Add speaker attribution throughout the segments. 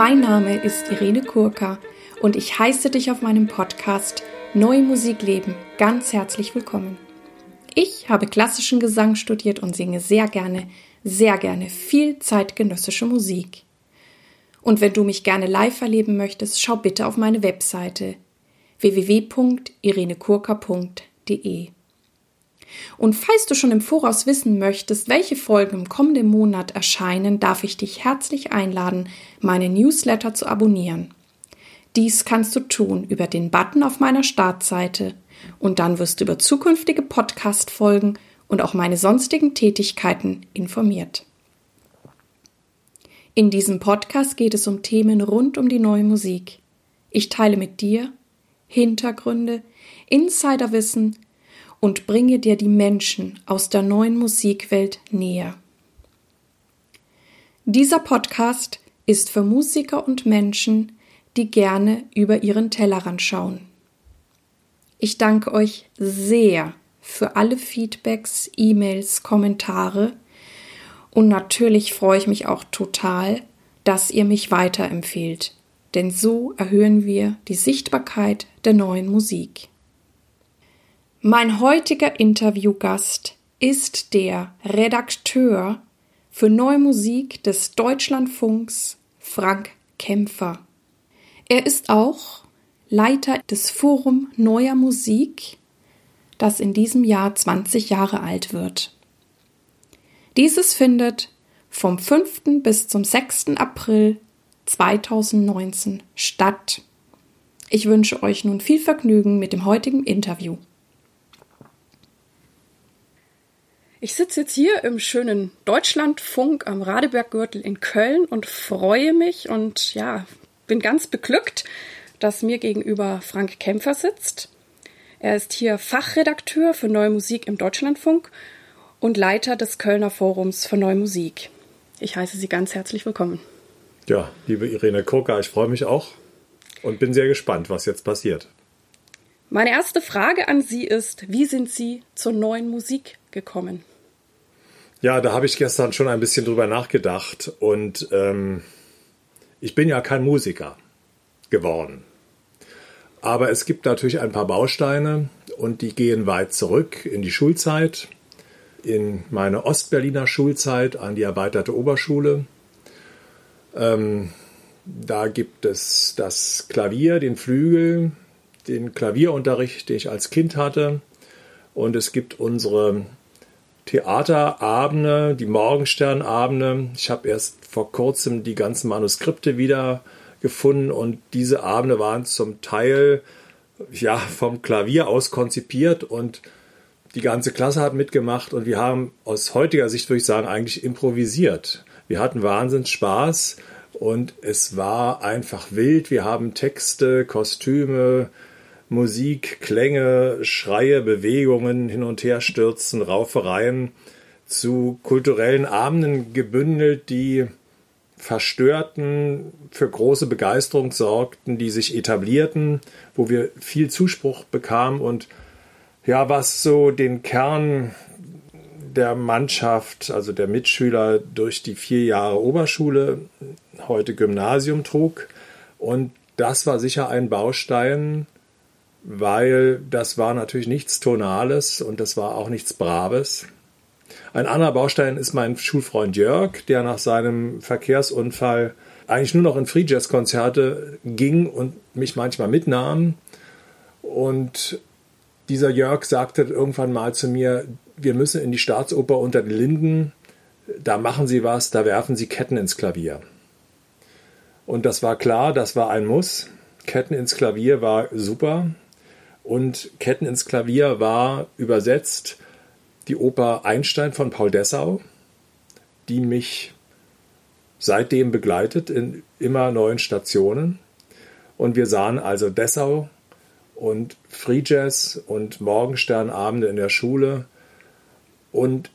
Speaker 1: Mein Name ist Irene Kurka und ich heiße dich auf meinem Podcast Neue Musik leben ganz herzlich willkommen. Ich habe klassischen Gesang studiert und singe sehr gerne, sehr gerne viel zeitgenössische Musik. Und wenn du mich gerne live erleben möchtest, schau bitte auf meine Webseite www.irenekurka.de. Und falls du schon im Voraus wissen möchtest, welche Folgen im kommenden Monat erscheinen, darf ich dich herzlich einladen, meine Newsletter zu abonnieren. Dies kannst du tun über den Button auf meiner Startseite und dann wirst du über zukünftige Podcast-Folgen und auch meine sonstigen Tätigkeiten informiert. In diesem Podcast geht es um Themen rund um die neue Musik. Ich teile mit dir Hintergründe, Insiderwissen und bringe dir die Menschen aus der neuen Musikwelt näher. Dieser Podcast ist für Musiker und Menschen, die gerne über ihren Tellerrand schauen. Ich danke euch sehr für alle Feedbacks, E-Mails, Kommentare und natürlich freue ich mich auch total, dass ihr mich weiterempfehlt, denn so erhöhen wir die Sichtbarkeit der neuen Musik. Mein heutiger Interviewgast ist der Redakteur für Neue Musik des Deutschlandfunks Frank Kämpfer. Er ist auch Leiter des Forum Neuer Musik, das in diesem Jahr 20 Jahre alt wird. Dieses findet vom 5. bis zum 6. April 2019 statt. Ich wünsche euch nun viel Vergnügen mit dem heutigen Interview. Ich sitze jetzt hier im schönen Deutschlandfunk am Radeberggürtel in Köln und freue mich und ja, bin ganz beglückt, dass mir gegenüber Frank Kämpfer sitzt. Er ist hier Fachredakteur für Neue Musik im Deutschlandfunk und Leiter des Kölner Forums für Neue Musik. Ich heiße Sie ganz herzlich willkommen.
Speaker 2: Ja, liebe Irene Kurka, ich freue mich auch und bin sehr gespannt, was jetzt passiert.
Speaker 1: Meine erste Frage an Sie ist, wie sind Sie zur neuen Musik gekommen?
Speaker 2: Ja, da habe ich gestern schon ein bisschen drüber nachgedacht und ähm, ich bin ja kein Musiker geworden. Aber es gibt natürlich ein paar Bausteine und die gehen weit zurück in die Schulzeit, in meine Ostberliner Schulzeit an die erweiterte Oberschule. Ähm, da gibt es das Klavier, den Flügel, den Klavierunterricht, den ich als Kind hatte. Und es gibt unsere Theaterabende, die Morgensternabende. Ich habe erst vor kurzem die ganzen Manuskripte wieder gefunden und diese Abende waren zum Teil ja vom Klavier aus konzipiert und die ganze Klasse hat mitgemacht und wir haben aus heutiger Sicht würde ich sagen eigentlich improvisiert. Wir hatten Wahnsinns Spaß und es war einfach wild. Wir haben Texte, Kostüme, Musik, Klänge, Schreie, Bewegungen, hin und her stürzen, Raufereien zu kulturellen Abenden gebündelt, die verstörten, für große Begeisterung sorgten, die sich etablierten, wo wir viel Zuspruch bekamen und ja, was so den Kern der Mannschaft, also der Mitschüler durch die vier Jahre Oberschule, heute Gymnasium trug. Und das war sicher ein Baustein, weil das war natürlich nichts Tonales und das war auch nichts Braves. Ein anderer Baustein ist mein Schulfreund Jörg, der nach seinem Verkehrsunfall eigentlich nur noch in Free Jazz Konzerte ging und mich manchmal mitnahm. Und dieser Jörg sagte irgendwann mal zu mir, wir müssen in die Staatsoper unter den Linden, da machen Sie was, da werfen Sie Ketten ins Klavier. Und das war klar, das war ein Muss. Ketten ins Klavier war super. Und Ketten ins Klavier war übersetzt die Oper Einstein von Paul Dessau, die mich seitdem begleitet in immer neuen Stationen. Und wir sahen also Dessau und Free Jazz und Morgensternabende in der Schule. Und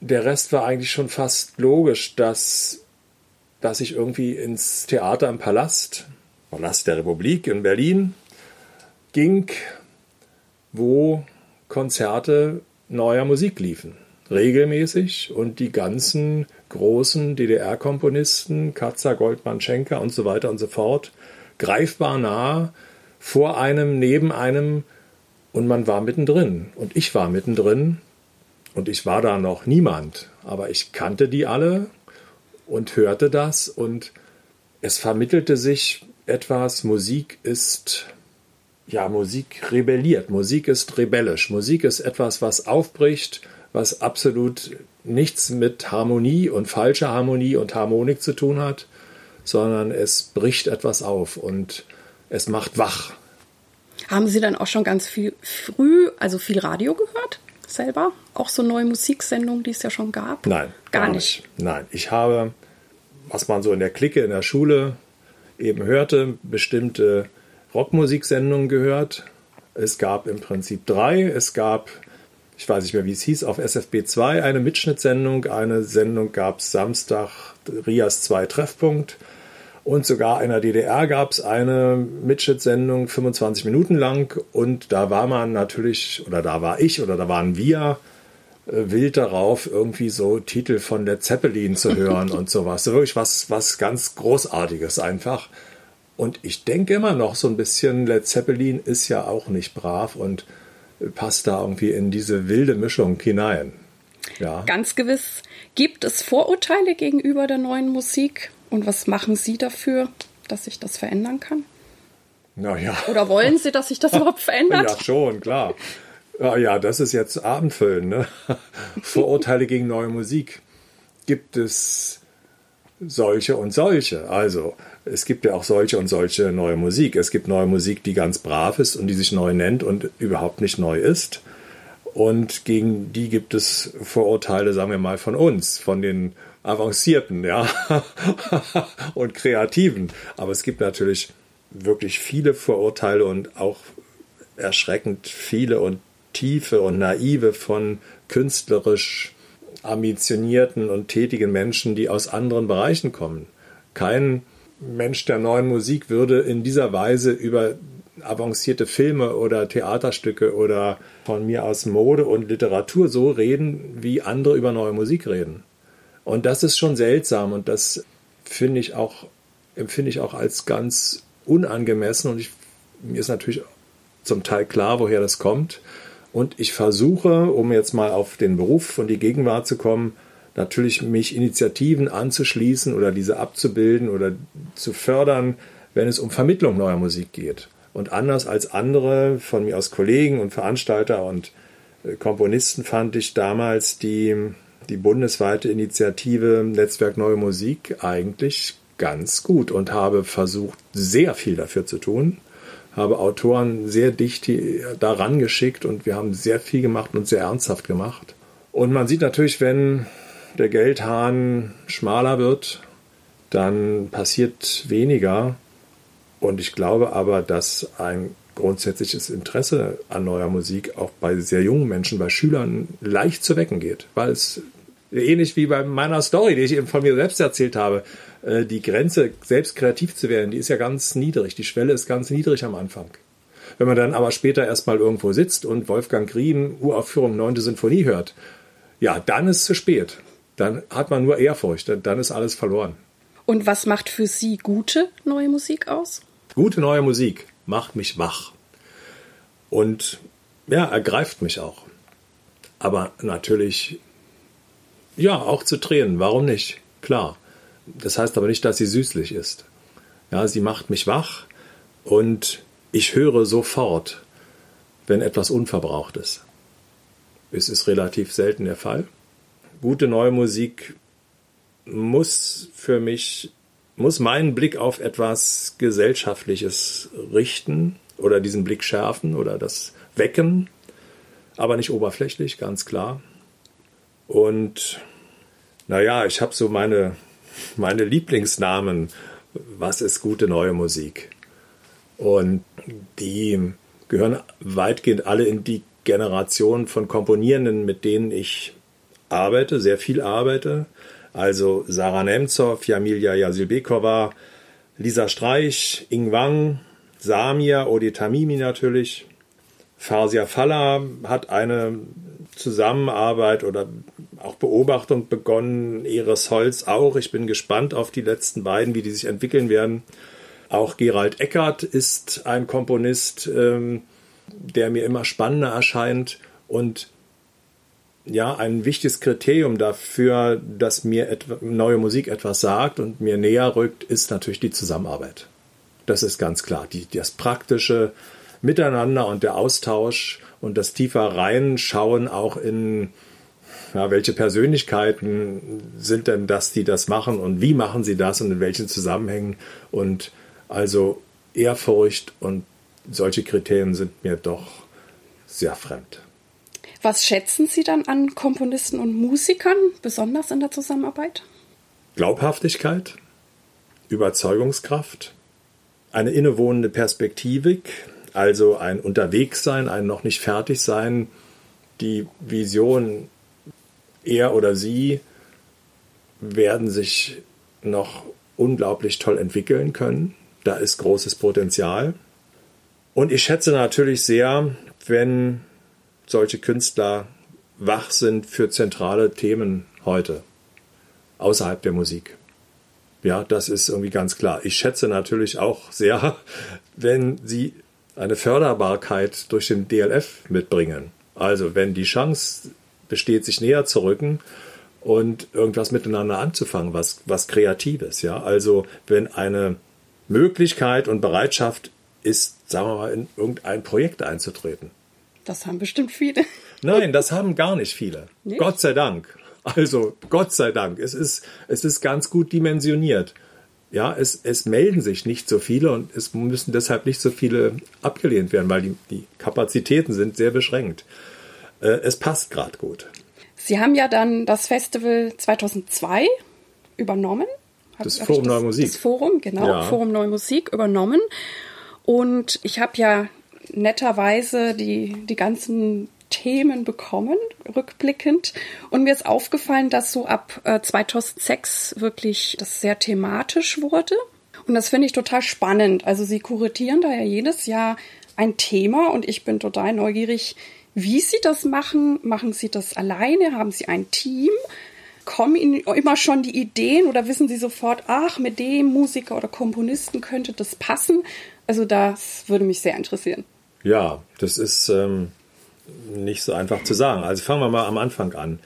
Speaker 2: der Rest war eigentlich schon fast logisch, dass, dass ich irgendwie ins Theater im Palast, Palast der Republik in Berlin, ging wo Konzerte neuer Musik liefen. regelmäßig und die ganzen großen DDR-Komponisten, Katzer, Goldmann, Schenker und so weiter und so fort, greifbar nah vor einem, neben einem und man war mittendrin und ich war mittendrin und ich war da noch niemand, aber ich kannte die alle und hörte das und es vermittelte sich etwas, Musik ist, ja, Musik rebelliert, Musik ist rebellisch, Musik ist etwas, was aufbricht, was absolut nichts mit Harmonie und falscher Harmonie und Harmonik zu tun hat, sondern es bricht etwas auf und es macht wach.
Speaker 1: Haben Sie dann auch schon ganz viel früh, also viel Radio gehört? Selber? Auch so neue Musiksendungen, die es ja schon gab?
Speaker 2: Nein, gar, gar nicht. nicht. Nein, ich habe, was man so in der Clique in der Schule eben hörte, bestimmte Rockmusiksendungen gehört. Es gab im Prinzip drei. Es gab ich weiß nicht mehr, wie es hieß, auf SFB 2 eine Mitschnittsendung. Eine Sendung gab es Samstag, Rias 2 Treffpunkt. Und sogar in der DDR gab es eine Mitschnittsendung, 25 Minuten lang. Und da war man natürlich, oder da war ich, oder da waren wir äh, wild darauf, irgendwie so Titel von Led Zeppelin zu hören und sowas. So wirklich was, was ganz Großartiges einfach. Und ich denke immer noch so ein bisschen, Led Zeppelin ist ja auch nicht brav und passt da irgendwie in diese wilde Mischung hinein.
Speaker 1: Ja. Ganz gewiss. Gibt es Vorurteile gegenüber der neuen Musik? Und was machen Sie dafür, dass sich das verändern kann?
Speaker 2: Naja.
Speaker 1: Oder wollen Sie, dass sich das überhaupt verändert?
Speaker 2: ja, schon, klar. Ja, ja, das ist jetzt Abendfüllen. Ne? Vorurteile gegen neue Musik. Gibt es solche und solche? Also, es gibt ja auch solche und solche neue Musik. Es gibt neue Musik, die ganz brav ist und die sich neu nennt und überhaupt nicht neu ist. Und gegen die gibt es Vorurteile, sagen wir mal, von uns, von den Avancierten, ja, und Kreativen. Aber es gibt natürlich wirklich viele Vorurteile und auch erschreckend viele und tiefe und naive von künstlerisch ambitionierten und tätigen Menschen, die aus anderen Bereichen kommen. Kein Mensch der neuen Musik würde in dieser Weise über avancierte Filme oder Theaterstücke oder von mir aus Mode und Literatur so reden, wie andere über neue Musik reden. Und das ist schon seltsam und das finde ich auch, empfinde ich auch als ganz unangemessen und ich, mir ist natürlich zum Teil klar, woher das kommt. Und ich versuche, um jetzt mal auf den Beruf und die Gegenwart zu kommen, natürlich mich Initiativen anzuschließen oder diese abzubilden oder zu fördern, wenn es um Vermittlung neuer Musik geht. Und anders als andere von mir aus Kollegen und Veranstalter und äh, Komponisten fand ich damals die, die bundesweite Initiative Netzwerk Neue Musik eigentlich ganz gut und habe versucht, sehr viel dafür zu tun. Habe Autoren sehr dicht daran geschickt und wir haben sehr viel gemacht und sehr ernsthaft gemacht. Und man sieht natürlich, wenn der Geldhahn schmaler wird, dann passiert weniger. Und ich glaube aber, dass ein grundsätzliches Interesse an neuer Musik auch bei sehr jungen Menschen, bei Schülern leicht zu wecken geht, weil es ähnlich wie bei meiner Story, die ich eben von mir selbst erzählt habe, äh, die Grenze, selbst kreativ zu werden, die ist ja ganz niedrig. Die Schwelle ist ganz niedrig am Anfang. Wenn man dann aber später erstmal irgendwo sitzt und Wolfgang Grien Uraufführung 9. Sinfonie hört, ja, dann ist es zu spät dann hat man nur Ehrfurcht, dann ist alles verloren.
Speaker 1: Und was macht für Sie gute neue Musik aus?
Speaker 2: Gute neue Musik macht mich wach und ja, ergreift mich auch. Aber natürlich, ja, auch zu Tränen, warum nicht? Klar. Das heißt aber nicht, dass sie süßlich ist. Ja, sie macht mich wach und ich höre sofort, wenn etwas unverbraucht ist. Es ist relativ selten der Fall gute neue Musik muss für mich, muss meinen Blick auf etwas Gesellschaftliches richten oder diesen Blick schärfen oder das wecken, aber nicht oberflächlich, ganz klar. Und naja, ich habe so meine, meine Lieblingsnamen, was ist gute neue Musik? Und die gehören weitgehend alle in die Generation von Komponierenden, mit denen ich arbeite, sehr viel arbeite. Also Sarah Nemtsov, Jamilia Yasilbekova, Lisa Streich, Ing Wang, Samir, Odi Tamimi natürlich. Farsia Falla hat eine Zusammenarbeit oder auch Beobachtung begonnen. Eres Holz auch. Ich bin gespannt auf die letzten beiden, wie die sich entwickeln werden. Auch Gerald Eckert ist ein Komponist, ähm, der mir immer spannender erscheint und ja, ein wichtiges Kriterium dafür, dass mir neue Musik etwas sagt und mir näher rückt, ist natürlich die Zusammenarbeit. Das ist ganz klar. Die, das praktische Miteinander und der Austausch und das tiefer reinschauen auch in ja, welche Persönlichkeiten sind denn das, die das machen und wie machen sie das und in welchen Zusammenhängen und also Ehrfurcht und solche Kriterien sind mir doch sehr fremd.
Speaker 1: Was schätzen Sie dann an Komponisten und Musikern, besonders in der Zusammenarbeit?
Speaker 2: Glaubhaftigkeit, Überzeugungskraft, eine innewohnende Perspektivik, also ein Unterwegssein, ein noch nicht fertig sein, die Vision, er oder sie werden sich noch unglaublich toll entwickeln können. Da ist großes Potenzial. Und ich schätze natürlich sehr, wenn solche Künstler wach sind für zentrale Themen heute, außerhalb der Musik. Ja, das ist irgendwie ganz klar. Ich schätze natürlich auch sehr, wenn sie eine Förderbarkeit durch den DLF mitbringen. Also wenn die Chance besteht, sich näher zu rücken und irgendwas miteinander anzufangen, was, was Kreatives. Ja? Also wenn eine Möglichkeit und Bereitschaft ist, sagen wir mal, in irgendein Projekt einzutreten.
Speaker 1: Das haben bestimmt viele.
Speaker 2: Nein, das haben gar nicht viele. Nicht? Gott sei Dank. Also Gott sei Dank. Es ist, es ist ganz gut dimensioniert. Ja, es, es melden sich nicht so viele und es müssen deshalb nicht so viele abgelehnt werden, weil die, die Kapazitäten sind sehr beschränkt. Äh, es passt gerade gut.
Speaker 1: Sie haben ja dann das Festival 2002 übernommen.
Speaker 2: Das Forum Neue Musik.
Speaker 1: Das Forum, genau, ja. Forum Neue Musik übernommen. Und ich habe ja netterweise die, die ganzen Themen bekommen, rückblickend. Und mir ist aufgefallen, dass so ab äh, 2006 wirklich das sehr thematisch wurde. Und das finde ich total spannend. Also Sie kuratieren da ja jedes Jahr ein Thema und ich bin total neugierig, wie Sie das machen. Machen Sie das alleine? Haben Sie ein Team? Kommen Ihnen immer schon die Ideen oder wissen Sie sofort, ach, mit dem Musiker oder Komponisten könnte das passen? Also das würde mich sehr interessieren.
Speaker 2: Ja, das ist ähm, nicht so einfach zu sagen. Also fangen wir mal am Anfang an.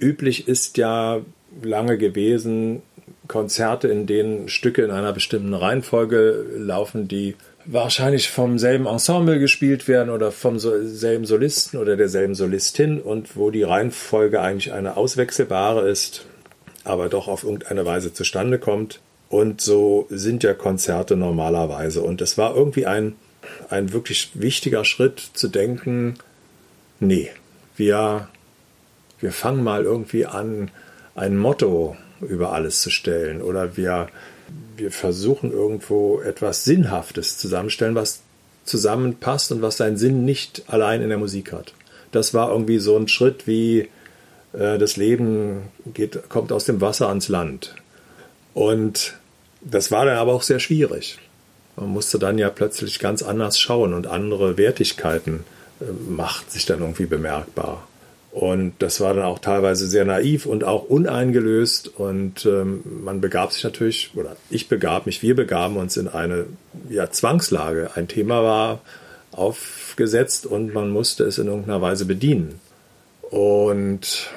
Speaker 2: Üblich ist ja lange gewesen, Konzerte, in denen Stücke in einer bestimmten Reihenfolge laufen, die wahrscheinlich vom selben Ensemble gespielt werden oder vom selben Solisten oder derselben Solistin und wo die Reihenfolge eigentlich eine auswechselbare ist, aber doch auf irgendeine Weise zustande kommt. Und so sind ja Konzerte normalerweise. Und es war irgendwie ein ein wirklich wichtiger Schritt zu denken, nee, wir, wir fangen mal irgendwie an, ein Motto über alles zu stellen oder wir, wir versuchen irgendwo etwas Sinnhaftes zusammenstellen, was zusammenpasst und was seinen Sinn nicht allein in der Musik hat. Das war irgendwie so ein Schritt wie äh, das Leben geht, kommt aus dem Wasser ans Land. Und das war dann aber auch sehr schwierig. Man musste dann ja plötzlich ganz anders schauen und andere Wertigkeiten äh, macht sich dann irgendwie bemerkbar. Und das war dann auch teilweise sehr naiv und auch uneingelöst. Und ähm, man begab sich natürlich, oder ich begab mich, wir begaben uns in eine ja, Zwangslage. Ein Thema war aufgesetzt und man musste es in irgendeiner Weise bedienen. Und,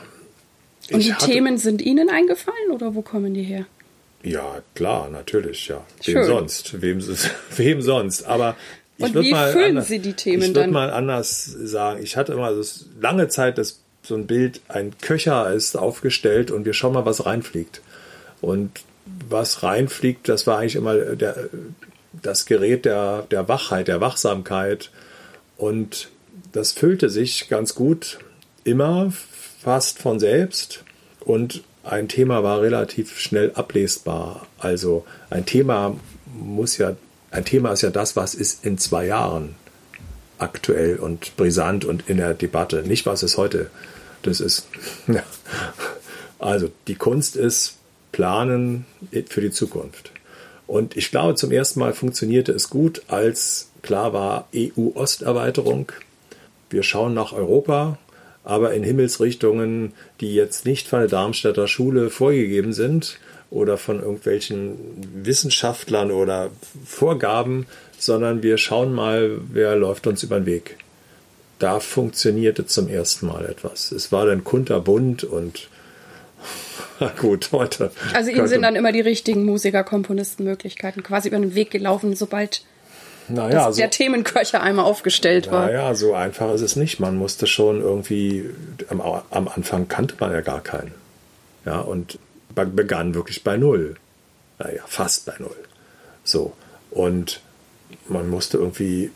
Speaker 1: und die hatte, Themen sind Ihnen eingefallen oder wo kommen die her?
Speaker 2: Ja, klar, natürlich, ja. Wem Schön. sonst? Wem, wem sonst? Aber
Speaker 1: ich würde mal, anders, Sie die Themen
Speaker 2: ich würd mal anders sagen. Ich hatte immer das, lange Zeit das, so ein Bild, ein Köcher ist aufgestellt und wir schauen mal, was reinfliegt. Und was reinfliegt, das war eigentlich immer der, das Gerät der, der Wachheit, der Wachsamkeit. Und das füllte sich ganz gut immer, fast von selbst. Und ein Thema war relativ schnell ablesbar. Also ein Thema muss ja, ein Thema ist ja das, was ist in zwei Jahren aktuell und brisant und in der Debatte. Nicht, was ist heute. Das ist, ja. also die Kunst ist planen für die Zukunft. Und ich glaube, zum ersten Mal funktionierte es gut, als klar war EU-Osterweiterung. Wir schauen nach Europa aber in Himmelsrichtungen, die jetzt nicht von der Darmstädter Schule vorgegeben sind oder von irgendwelchen Wissenschaftlern oder Vorgaben, sondern wir schauen mal, wer läuft uns über den Weg. Da funktionierte zum ersten Mal etwas. Es war dann kunterbunt und gut, heute.
Speaker 1: Also Ihnen sind dann immer die richtigen Musiker, Komponisten Möglichkeiten quasi über den Weg gelaufen, sobald naja, dass so, der Themenköcher einmal aufgestellt war.
Speaker 2: Naja, so einfach ist es nicht. Man musste schon irgendwie, am, am Anfang kannte man ja gar keinen. Ja, und begann wirklich bei Null. Naja, fast bei Null. So. Und man musste irgendwie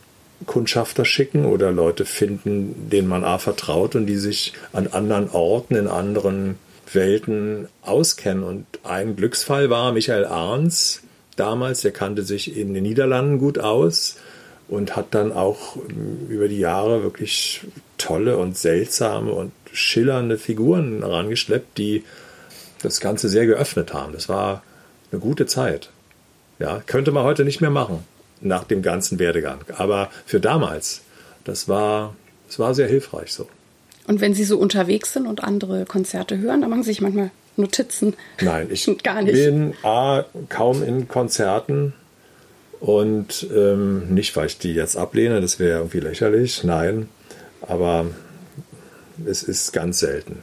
Speaker 2: Kundschafter schicken oder Leute finden, denen man A vertraut und die sich an anderen Orten, in anderen Welten auskennen. Und ein Glücksfall war Michael Arns, damals, der kannte sich in den Niederlanden gut aus und hat dann auch über die Jahre wirklich tolle und seltsame und schillernde Figuren herangeschleppt, die das Ganze sehr geöffnet haben. Das war eine gute Zeit. Ja, könnte man heute nicht mehr machen, nach dem ganzen Werdegang. Aber für damals, das war, das war sehr hilfreich so.
Speaker 1: Und wenn Sie so unterwegs sind und andere Konzerte hören, dann machen Sie sich manchmal Notizen.
Speaker 2: Nein, ich Gar nicht. bin A, kaum in Konzerten und ähm, nicht, weil ich die jetzt ablehne, das wäre irgendwie lächerlich, nein, aber es ist ganz selten.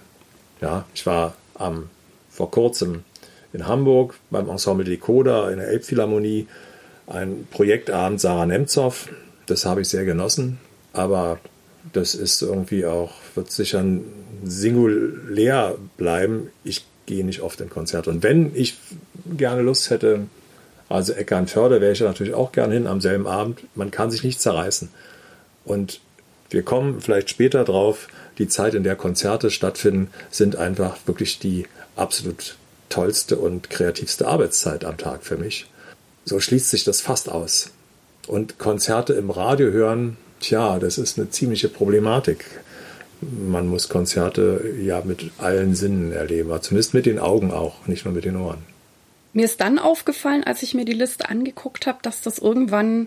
Speaker 2: Ja, ich war am, vor kurzem in Hamburg beim Ensemble Decoder in der Elbphilharmonie, ein Projektabend Sarah Nemtsov, das habe ich sehr genossen, aber das ist irgendwie auch, wird sicher singulär bleiben. Ich gehe nicht oft in Konzerte. Und wenn ich gerne Lust hätte, also Eckernförde wäre ich natürlich auch gerne hin am selben Abend. Man kann sich nicht zerreißen. Und wir kommen vielleicht später drauf, die Zeit, in der Konzerte stattfinden, sind einfach wirklich die absolut tollste und kreativste Arbeitszeit am Tag für mich. So schließt sich das fast aus. Und Konzerte im Radio hören, tja, das ist eine ziemliche Problematik man muss Konzerte ja mit allen Sinnen erleben, zumindest mit den Augen auch, nicht nur mit den Ohren.
Speaker 1: Mir ist dann aufgefallen, als ich mir die Liste angeguckt habe, dass das irgendwann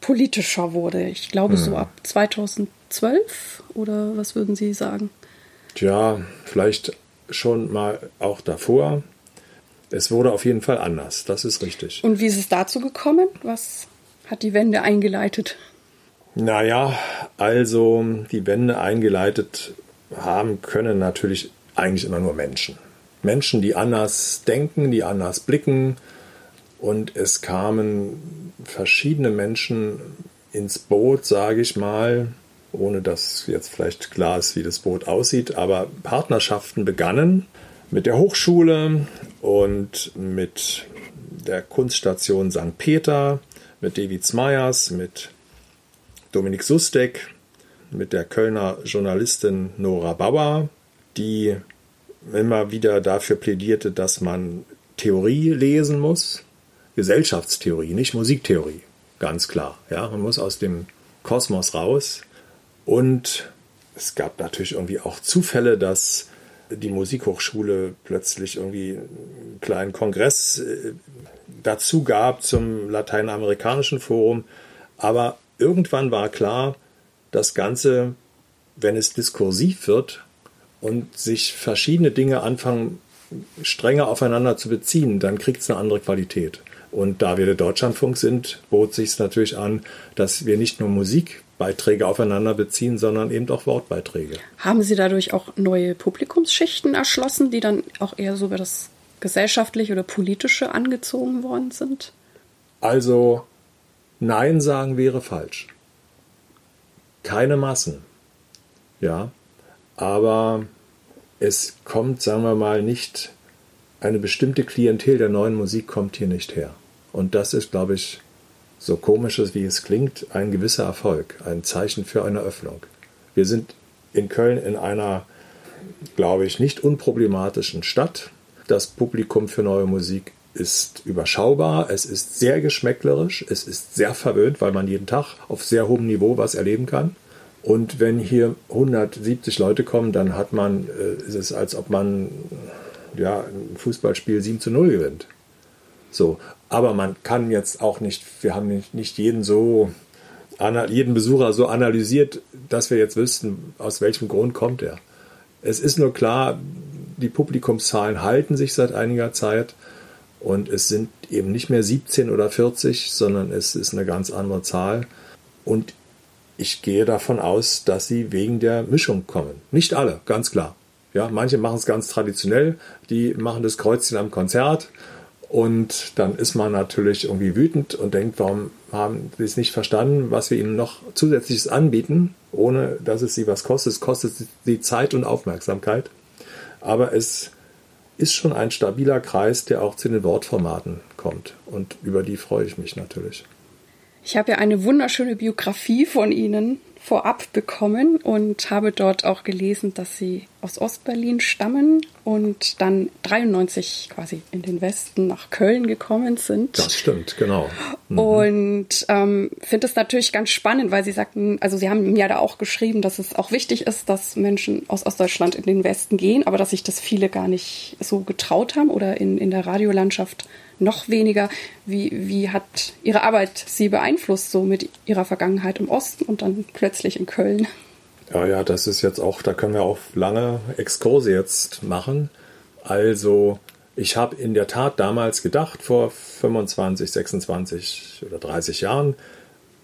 Speaker 1: politischer wurde. Ich glaube hm. so ab 2012 oder was würden Sie sagen?
Speaker 2: Tja, vielleicht schon mal auch davor. Es wurde auf jeden Fall anders, das ist richtig.
Speaker 1: Und wie ist es dazu gekommen? Was hat die Wende eingeleitet?
Speaker 2: Naja, also die Wende eingeleitet haben können natürlich eigentlich immer nur Menschen. Menschen, die anders denken, die anders blicken. Und es kamen verschiedene Menschen ins Boot, sage ich mal, ohne dass jetzt vielleicht klar ist, wie das Boot aussieht. Aber Partnerschaften begannen mit der Hochschule und mit der Kunststation St. Peter, mit David Meyers, mit Dominik Sustek mit der Kölner Journalistin Nora Bauer, die immer wieder dafür plädierte, dass man Theorie lesen muss, Gesellschaftstheorie, nicht Musiktheorie, ganz klar. Ja, man muss aus dem Kosmos raus. Und es gab natürlich irgendwie auch Zufälle, dass die Musikhochschule plötzlich irgendwie einen kleinen Kongress äh, dazu gab zum lateinamerikanischen Forum. Aber irgendwann war klar, das Ganze, wenn es diskursiv wird und sich verschiedene Dinge anfangen, strenger aufeinander zu beziehen, dann kriegt es eine andere Qualität. Und da wir der Deutschlandfunk sind, bot sich es natürlich an, dass wir nicht nur Musikbeiträge aufeinander beziehen, sondern eben auch Wortbeiträge.
Speaker 1: Haben Sie dadurch auch neue Publikumsschichten erschlossen, die dann auch eher so über das gesellschaftliche oder politische angezogen worden sind?
Speaker 2: Also Nein sagen wäre falsch. Keine Massen. Ja, aber es kommt, sagen wir mal, nicht eine bestimmte Klientel der neuen Musik kommt hier nicht her. Und das ist, glaube ich, so komisch wie es klingt, ein gewisser Erfolg, ein Zeichen für eine Öffnung. Wir sind in Köln in einer, glaube ich, nicht unproblematischen Stadt. Das Publikum für neue Musik ist überschaubar, es ist sehr geschmäcklerisch, es ist sehr verwöhnt, weil man jeden Tag auf sehr hohem Niveau was erleben kann. Und wenn hier 170 Leute kommen, dann hat man, äh, ist es als ob man ja, ein Fußballspiel 7 zu 0 gewinnt. So, aber man kann jetzt auch nicht, wir haben nicht, jeden so, jeden Besucher so analysiert, dass wir jetzt wüssten, aus welchem Grund kommt er. Es ist nur klar, die Publikumszahlen halten sich seit einiger Zeit und es sind eben nicht mehr 17 oder 40, sondern es ist eine ganz andere Zahl. Und ich gehe davon aus, dass sie wegen der Mischung kommen. Nicht alle, ganz klar. Ja, manche machen es ganz traditionell, die machen das Kreuzchen am Konzert und dann ist man natürlich irgendwie wütend und denkt, warum haben sie es nicht verstanden, was wir ihnen noch zusätzliches anbieten, ohne dass es sie was kostet. Es kostet sie Zeit und Aufmerksamkeit. Aber es ist schon ein stabiler Kreis, der auch zu den Wortformaten kommt. Und über die freue ich mich natürlich.
Speaker 1: Ich habe ja eine wunderschöne Biografie von Ihnen vorab bekommen und habe dort auch gelesen, dass sie aus Ostberlin stammen und dann 93 quasi in den Westen nach Köln gekommen sind.
Speaker 2: Das stimmt, genau.
Speaker 1: Mhm. Und ähm, finde es natürlich ganz spannend, weil sie sagten, also sie haben ja da auch geschrieben, dass es auch wichtig ist, dass Menschen aus Ostdeutschland in den Westen gehen, aber dass sich das viele gar nicht so getraut haben oder in, in der Radiolandschaft noch weniger. Wie, wie hat Ihre Arbeit Sie beeinflusst, so mit Ihrer Vergangenheit im Osten und dann plötzlich in Köln?
Speaker 2: Ja, ja, das ist jetzt auch, da können wir auch lange Exkurse jetzt machen. Also, ich habe in der Tat damals gedacht, vor 25, 26 oder 30 Jahren,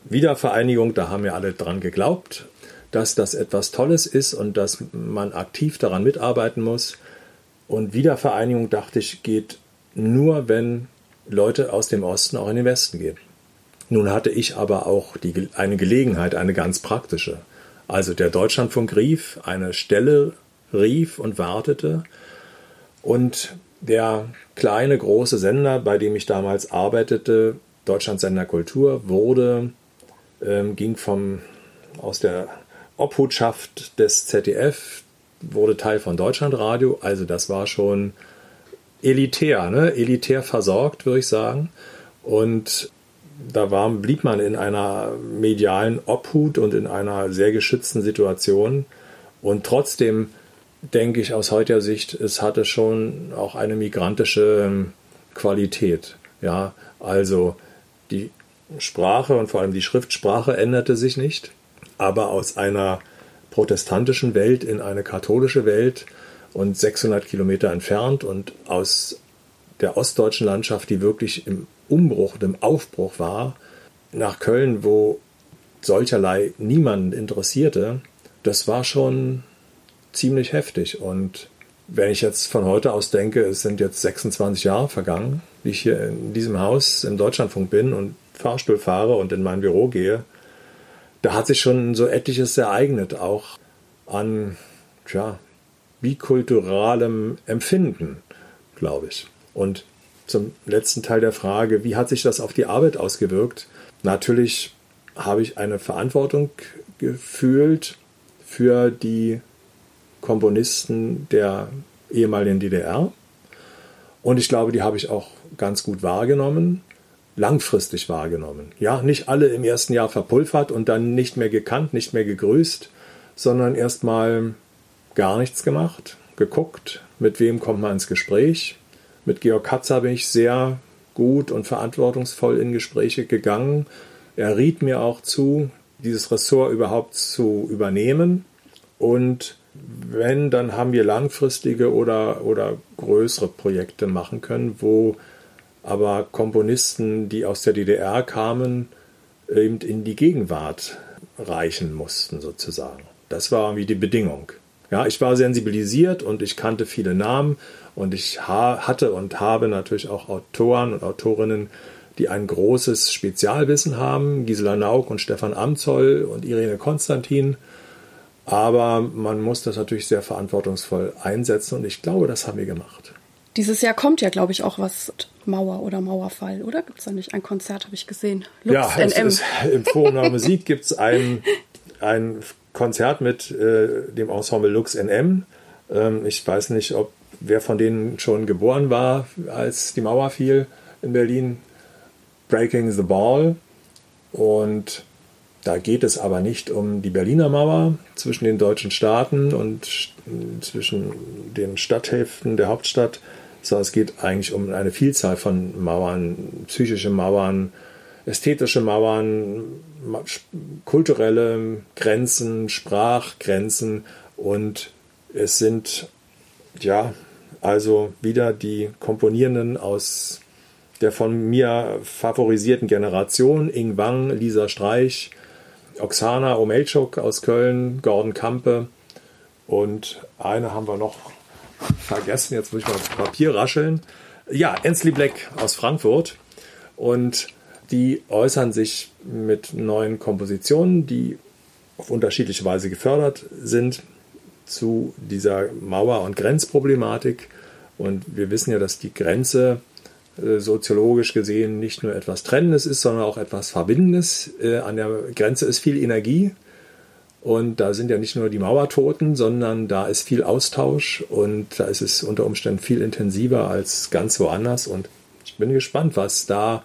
Speaker 2: Wiedervereinigung, da haben wir alle dran geglaubt, dass das etwas Tolles ist und dass man aktiv daran mitarbeiten muss. Und Wiedervereinigung, dachte ich, geht nur wenn Leute aus dem Osten auch in den Westen gehen. Nun hatte ich aber auch die, eine Gelegenheit, eine ganz praktische. Also der Deutschlandfunk rief, eine Stelle rief und wartete und der kleine, große Sender, bei dem ich damals arbeitete, Deutschlandsender Kultur, wurde, ähm, ging vom, aus der Obhutschaft des ZDF, wurde Teil von Deutschlandradio, also das war schon elitär, ne? elitär versorgt, würde ich sagen. Und da war, blieb man in einer medialen Obhut und in einer sehr geschützten Situation. Und trotzdem denke ich aus heutiger Sicht, es hatte schon auch eine migrantische ähm, Qualität. Ja, also die Sprache und vor allem die Schriftsprache änderte sich nicht, aber aus einer protestantischen Welt in eine katholische Welt und 600 Kilometer entfernt und aus der ostdeutschen Landschaft, die wirklich im Umbruch, im Aufbruch war, nach Köln, wo solcherlei niemanden interessierte, das war schon ziemlich heftig. Und wenn ich jetzt von heute aus denke, es sind jetzt 26 Jahre vergangen, wie ich hier in diesem Haus im Deutschlandfunk bin und Fahrstuhl fahre und in mein Büro gehe, da hat sich schon so etliches ereignet, auch an tja, bikulturalem Empfinden, glaube ich. Und zum letzten Teil der Frage, wie hat sich das auf die Arbeit ausgewirkt? Natürlich habe ich eine Verantwortung gefühlt für die Komponisten der ehemaligen DDR. Und ich glaube, die habe ich auch ganz gut wahrgenommen, langfristig wahrgenommen. Ja, nicht alle im ersten Jahr verpulvert und dann nicht mehr gekannt, nicht mehr gegrüßt, sondern erstmal gar nichts gemacht, geguckt, mit wem kommt man ins Gespräch. Mit Georg Katzer bin ich sehr gut und verantwortungsvoll in Gespräche gegangen. Er riet mir auch zu, dieses Ressort überhaupt zu übernehmen. Und wenn, dann haben wir langfristige oder, oder größere Projekte machen können, wo aber Komponisten, die aus der DDR kamen, eben in die Gegenwart reichen mussten, sozusagen. Das war wie die Bedingung. Ja, ich war sensibilisiert und ich kannte viele Namen und ich hatte und habe natürlich auch Autoren und Autorinnen, die ein großes Spezialwissen haben, Gisela Nauk und Stefan Amzoll und Irene Konstantin. Aber man muss das natürlich sehr verantwortungsvoll einsetzen und ich glaube, das haben wir gemacht.
Speaker 1: Dieses Jahr kommt ja, glaube ich, auch was Mauer oder Mauerfall, oder? Gibt es da nicht ein Konzert, habe ich gesehen?
Speaker 2: Lux ja, NM. Ist, im Forum der Musik gibt es ein, ein Konzert mit äh, dem Ensemble Lux NM. Ähm, ich weiß nicht, ob wer von denen schon geboren war, als die Mauer fiel in Berlin. Breaking the Ball. Und da geht es aber nicht um die Berliner Mauer zwischen den deutschen Staaten und zwischen den Stadthälften der Hauptstadt, sondern es geht eigentlich um eine Vielzahl von Mauern, psychische Mauern, ästhetische Mauern, kulturelle Grenzen, Sprachgrenzen und Es sind ja also wieder die Komponierenden aus der von mir favorisierten Generation, Ing Wang, Lisa Streich, Oksana Omelchuk aus Köln, Gordon Kampe und eine haben wir noch vergessen, jetzt muss ich mal das Papier rascheln. Ja, Ensley Black aus Frankfurt. Und die äußern sich mit neuen Kompositionen, die auf unterschiedliche Weise gefördert sind zu dieser Mauer- und Grenzproblematik. Und wir wissen ja, dass die Grenze äh, soziologisch gesehen nicht nur etwas Trennendes ist, sondern auch etwas Verbindendes. Äh, an der Grenze ist viel Energie und da sind ja nicht nur die Mauertoten, sondern da ist viel Austausch und da ist es unter Umständen viel intensiver als ganz woanders. Und ich bin gespannt, was da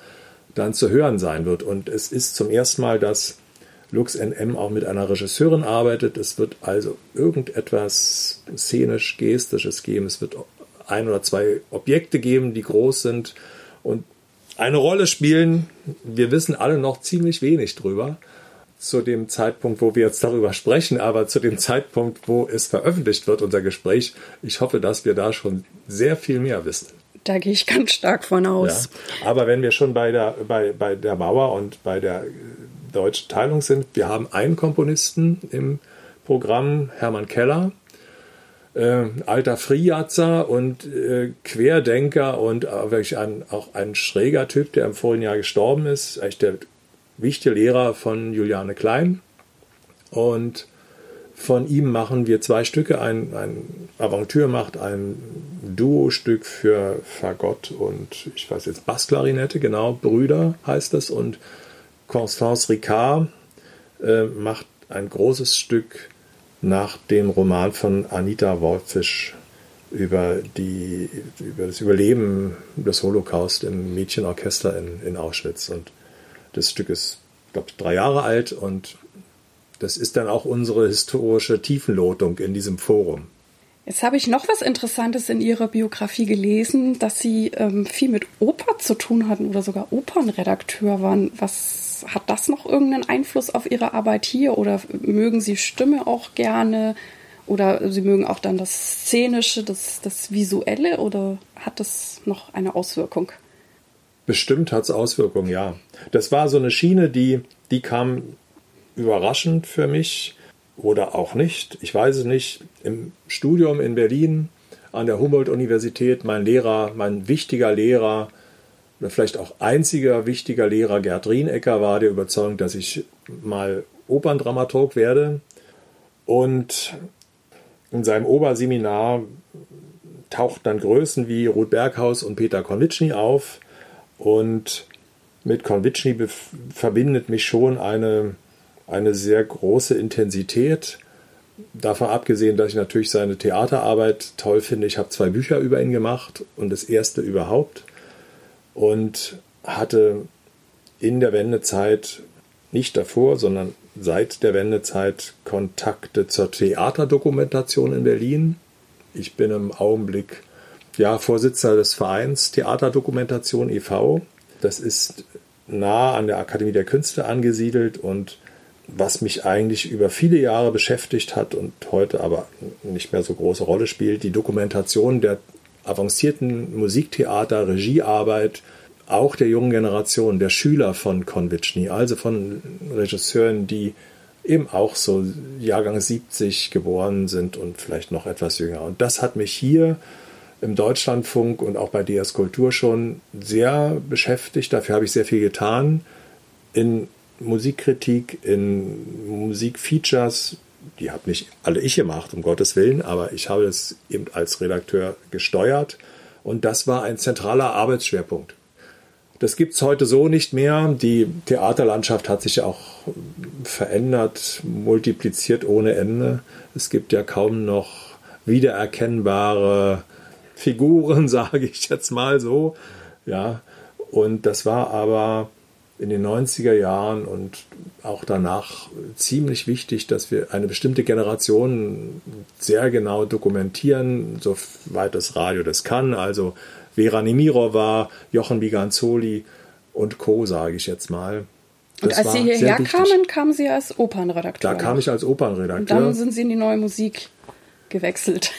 Speaker 2: dann zu hören sein wird. Und es ist zum ersten Mal, dass Lux NM auch mit einer Regisseurin arbeitet. Es wird also irgendetwas szenisch-gestisches geben. Es wird ein oder zwei Objekte geben, die groß sind und eine Rolle spielen. Wir wissen alle noch ziemlich wenig drüber zu dem Zeitpunkt, wo wir jetzt darüber sprechen, aber zu dem Zeitpunkt, wo es veröffentlicht wird, unser Gespräch. Ich hoffe, dass wir da schon sehr viel mehr wissen.
Speaker 1: Da gehe ich ganz stark von aus.
Speaker 2: Ja, aber wenn wir schon bei der, bei, bei der Mauer und bei der deutschen Teilung sind, wir haben einen Komponisten im Programm, Hermann Keller, äh, alter Friatzer und äh, Querdenker und äh, wirklich ein, auch ein schräger Typ, der im vorigen Jahr gestorben ist, eigentlich der wichtige Lehrer von Juliane Klein. Und von ihm machen wir zwei Stücke. Ein, ein Aventure macht ein Duo-Stück für Fagott und ich weiß jetzt Bassklarinette, genau, Brüder heißt es. Und Constance Ricard äh, macht ein großes Stück nach dem Roman von Anita Wolfisch über, die, über das Überleben des Holocaust im Mädchenorchester in, in Auschwitz. Und das Stück ist, glaube ich, drei Jahre alt und das ist dann auch unsere historische Tiefenlotung in diesem Forum.
Speaker 1: Jetzt habe ich noch was Interessantes in Ihrer Biografie gelesen, dass Sie ähm, viel mit Oper zu tun hatten oder sogar Opernredakteur waren. Was hat das noch irgendeinen Einfluss auf Ihre Arbeit hier oder mögen Sie Stimme auch gerne oder Sie mögen auch dann das Szenische, das, das Visuelle oder hat das noch eine Auswirkung?
Speaker 2: Bestimmt hat es Auswirkungen, ja. Das war so eine Schiene, die, die kam überraschend für mich oder auch nicht. Ich weiß es nicht. Im Studium in Berlin an der Humboldt-Universität, mein Lehrer, mein wichtiger Lehrer oder vielleicht auch einziger wichtiger Lehrer Gerd Rienecker war der Überzeugung, dass ich mal Operndramaturg werde. Und in seinem Oberseminar tauchten dann Größen wie Ruth Berghaus und Peter Konitschny auf. Und mit Konvitschny verbindet mich schon eine, eine sehr große Intensität. Davon abgesehen, dass ich natürlich seine Theaterarbeit toll finde. Ich habe zwei Bücher über ihn gemacht und das erste überhaupt. Und hatte in der Wendezeit, nicht davor, sondern seit der Wendezeit Kontakte zur Theaterdokumentation in Berlin. Ich bin im Augenblick ja, Vorsitzender des Vereins Theaterdokumentation e.V. Das ist nah an der Akademie der Künste angesiedelt und was mich eigentlich über viele Jahre beschäftigt hat und heute aber nicht mehr so große Rolle spielt, die Dokumentation der avancierten Musiktheater, Regiearbeit, auch der jungen Generation, der Schüler von Konvitschny, also von Regisseuren, die eben auch so Jahrgang 70 geboren sind und vielleicht noch etwas jünger. Und das hat mich hier im Deutschlandfunk und auch bei DS Kultur schon sehr beschäftigt. Dafür habe ich sehr viel getan. In Musikkritik, in Musikfeatures, die habe nicht alle ich gemacht, um Gottes Willen, aber ich habe es eben als Redakteur gesteuert und das war ein zentraler Arbeitsschwerpunkt. Das gibt es heute so nicht mehr. Die Theaterlandschaft hat sich auch verändert, multipliziert ohne Ende. Es gibt ja kaum noch wiedererkennbare Figuren, sage ich jetzt mal so. Ja, und das war aber in den 90er Jahren und auch danach ziemlich wichtig, dass wir eine bestimmte Generation sehr genau dokumentieren, soweit das Radio das kann. Also Vera Nemirova, Jochen Biganzoli und Co., sage ich jetzt mal.
Speaker 1: Das und als Sie hierher kamen, kamen Sie als Opernredakteur.
Speaker 2: Da kam ich als Opernredakteur. Und
Speaker 1: dann sind Sie in die neue Musik gewechselt?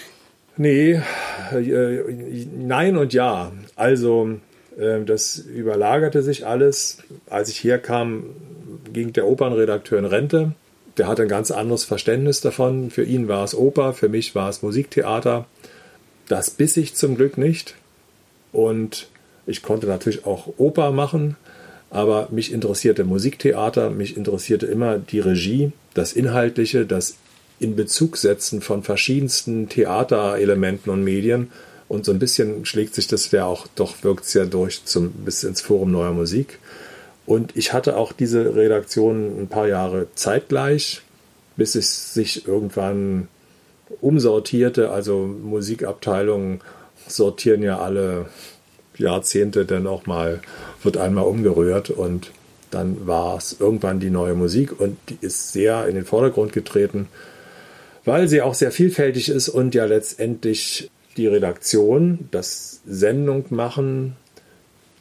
Speaker 2: Nee, äh, nein und ja. Also das überlagerte sich alles. Als ich herkam, ging der Opernredakteur in Rente. Der hatte ein ganz anderes Verständnis davon. Für ihn war es Oper, für mich war es Musiktheater. Das biss ich zum Glück nicht. Und ich konnte natürlich auch Oper machen, aber mich interessierte Musiktheater, mich interessierte immer die Regie, das Inhaltliche, das in Bezug setzen von verschiedensten Theaterelementen und Medien. Und so ein bisschen schlägt sich das ja auch, doch wirkt es ja durch zum, bis ins Forum Neuer Musik. Und ich hatte auch diese Redaktion ein paar Jahre zeitgleich, bis es sich irgendwann umsortierte. Also Musikabteilungen sortieren ja alle Jahrzehnte dann auch mal, wird einmal umgerührt und dann war es irgendwann die neue Musik und die ist sehr in den Vordergrund getreten weil sie auch sehr vielfältig ist und ja letztendlich die Redaktion, das Sendung machen,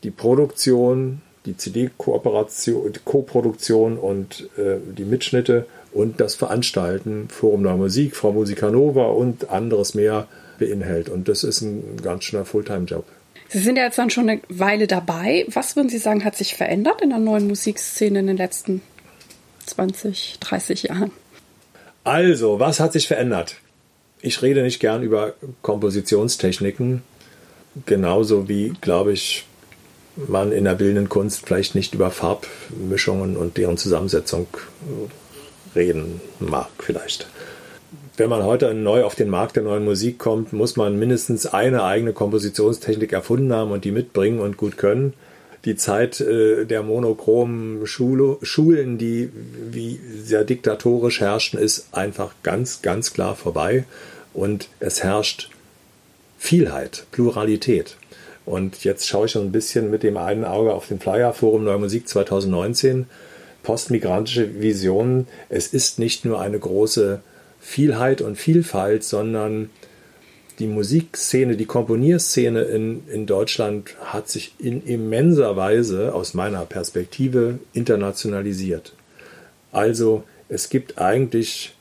Speaker 2: die Produktion, die CD-Koproduktion und äh, die Mitschnitte und das Veranstalten, Forum der Musik, Frau Musikanova und anderes mehr beinhält. Und das ist ein ganz schöner Fulltime-Job.
Speaker 1: Sie sind ja jetzt dann schon eine Weile dabei. Was würden Sie sagen, hat sich verändert in der neuen Musikszene in den letzten 20, 30 Jahren?
Speaker 2: Also, was hat sich verändert? Ich rede nicht gern über Kompositionstechniken, genauso wie, glaube ich, man in der bildenden Kunst vielleicht nicht über Farbmischungen und deren Zusammensetzung reden mag, vielleicht. Wenn man heute neu auf den Markt der neuen Musik kommt, muss man mindestens eine eigene Kompositionstechnik erfunden haben und die mitbringen und gut können die Zeit äh, der monochromen Schule, Schulen, die wie sehr diktatorisch herrschten, ist einfach ganz, ganz klar vorbei. Und es herrscht Vielheit, Pluralität. Und jetzt schaue ich so ein bisschen mit dem einen Auge auf den Flyer Forum Neue Musik 2019. Postmigrantische Visionen. Es ist nicht nur eine große Vielheit und Vielfalt, sondern die Musikszene, die Komponierszene in, in Deutschland hat sich in immenser Weise aus meiner Perspektive internationalisiert. Also es gibt eigentlich,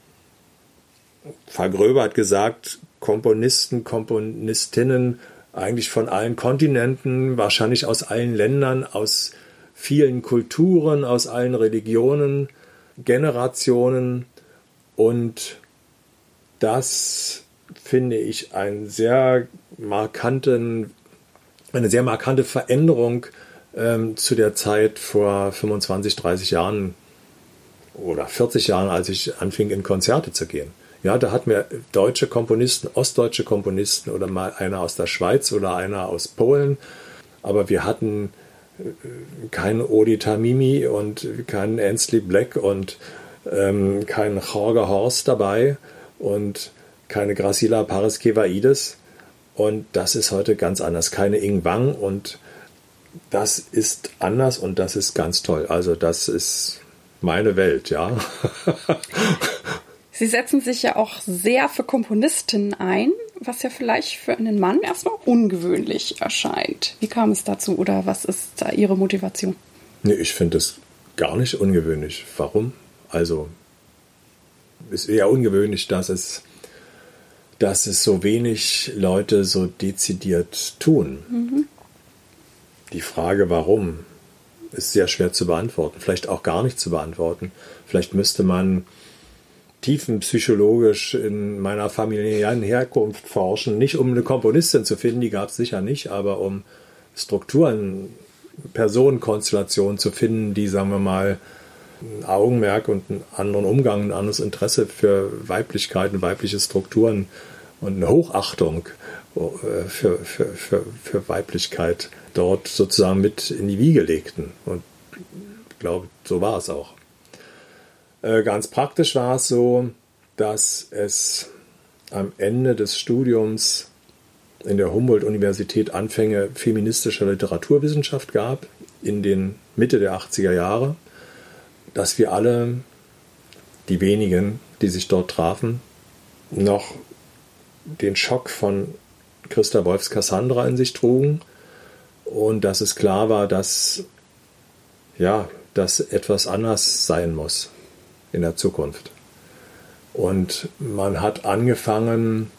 Speaker 2: vergröbert gesagt, Komponisten, Komponistinnen eigentlich von allen Kontinenten, wahrscheinlich aus allen Ländern, aus vielen Kulturen, aus allen Religionen, Generationen und das finde ich, einen sehr markanten, eine sehr markante Veränderung ähm, zu der Zeit vor 25, 30 Jahren oder 40 Jahren, als ich anfing, in Konzerte zu gehen. Ja, da hatten wir deutsche Komponisten, ostdeutsche Komponisten oder mal einer aus der Schweiz oder einer aus Polen. Aber wir hatten äh, keinen Odi Tamimi und keinen Ansley Black und ähm, keinen Jorge Horst dabei. Und keine Gracila paraskevaidis. Und das ist heute ganz anders. Keine Ing Wang und das ist anders und das ist ganz toll. Also das ist meine Welt, ja.
Speaker 1: Sie setzen sich ja auch sehr für Komponisten ein, was ja vielleicht für einen Mann erstmal ungewöhnlich erscheint. Wie kam es dazu oder was ist da Ihre Motivation?
Speaker 2: Nee, ich finde es gar nicht ungewöhnlich. Warum? Also, es ist eher ungewöhnlich, dass es dass es so wenig Leute so dezidiert tun. Mhm. Die Frage, warum, ist sehr schwer zu beantworten. Vielleicht auch gar nicht zu beantworten. Vielleicht müsste man tiefenpsychologisch in meiner familiären Herkunft forschen. Nicht um eine Komponistin zu finden, die gab es sicher nicht, aber um Strukturen, Personenkonstellationen zu finden, die, sagen wir mal, ein Augenmerk und einen anderen Umgang, ein anderes Interesse für Weiblichkeit und weibliche Strukturen und eine Hochachtung äh, für, für, für, für Weiblichkeit dort sozusagen mit in die Wiege legten. Und ich glaube, so war es auch. Äh, ganz praktisch war es so, dass es am Ende des Studiums in der Humboldt-Universität Anfänge feministischer Literaturwissenschaft gab, in den Mitte der 80er Jahre dass wir alle, die wenigen, die sich dort trafen, noch den Schock von Christa Wolfs Cassandra in sich trugen und dass es klar war, dass ja, dass etwas anders sein muss in der Zukunft. Und man hat angefangen,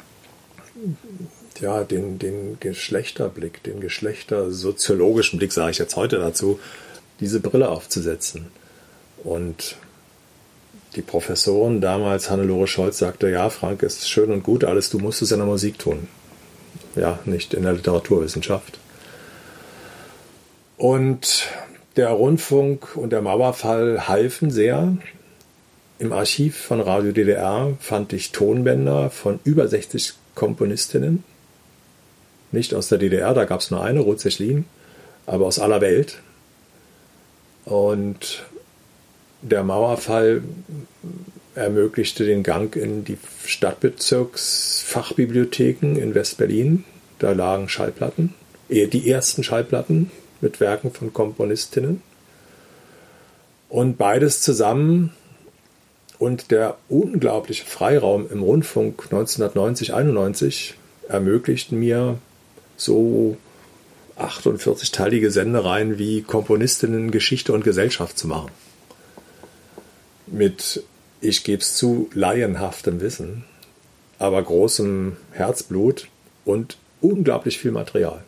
Speaker 2: ja, den, den Geschlechterblick, den geschlechtersoziologischen Blick, sage ich jetzt heute dazu, diese Brille aufzusetzen. Und die Professorin damals, Hannelore Scholz, sagte, ja, Frank, ist schön und gut, alles, du musst es in der Musik tun. Ja, nicht in der Literaturwissenschaft. Und der Rundfunk und der Mauerfall halfen sehr. Im Archiv von Radio DDR fand ich Tonbänder von über 60 Komponistinnen. Nicht aus der DDR, da gab es nur eine, Ruth Sechlin, aber aus aller Welt. Und der Mauerfall ermöglichte den Gang in die Stadtbezirksfachbibliotheken in Westberlin. Da lagen Schallplatten, eh, die ersten Schallplatten mit Werken von Komponistinnen. Und beides zusammen und der unglaubliche Freiraum im Rundfunk 1990-91 ermöglichten mir so 48-teilige Sendereien wie Komponistinnen Geschichte und Gesellschaft zu machen. Mit, ich gebe es zu, laienhaftem Wissen, aber großem Herzblut und unglaublich viel Material.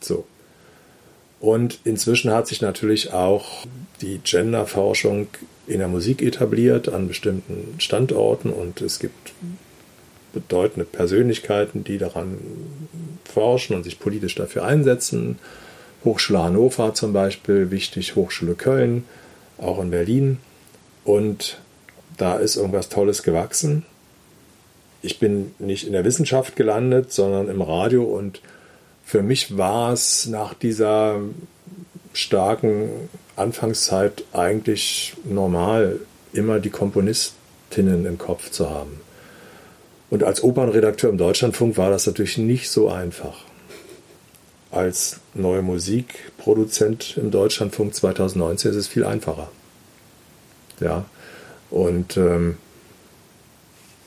Speaker 2: So. Und inzwischen hat sich natürlich auch die Genderforschung in der Musik etabliert an bestimmten Standorten und es gibt bedeutende Persönlichkeiten, die daran forschen und sich politisch dafür einsetzen. Hochschule Hannover zum Beispiel, wichtig, Hochschule Köln, auch in Berlin. Und da ist irgendwas Tolles gewachsen. Ich bin nicht in der Wissenschaft gelandet, sondern im Radio und für mich war es nach dieser starken Anfangszeit eigentlich normal, immer die Komponistinnen im Kopf zu haben. Und als Opernredakteur im Deutschlandfunk war das natürlich nicht so einfach. Als neue Musikproduzent im Deutschlandfunk 2019 ist es viel einfacher. Ja, und ähm,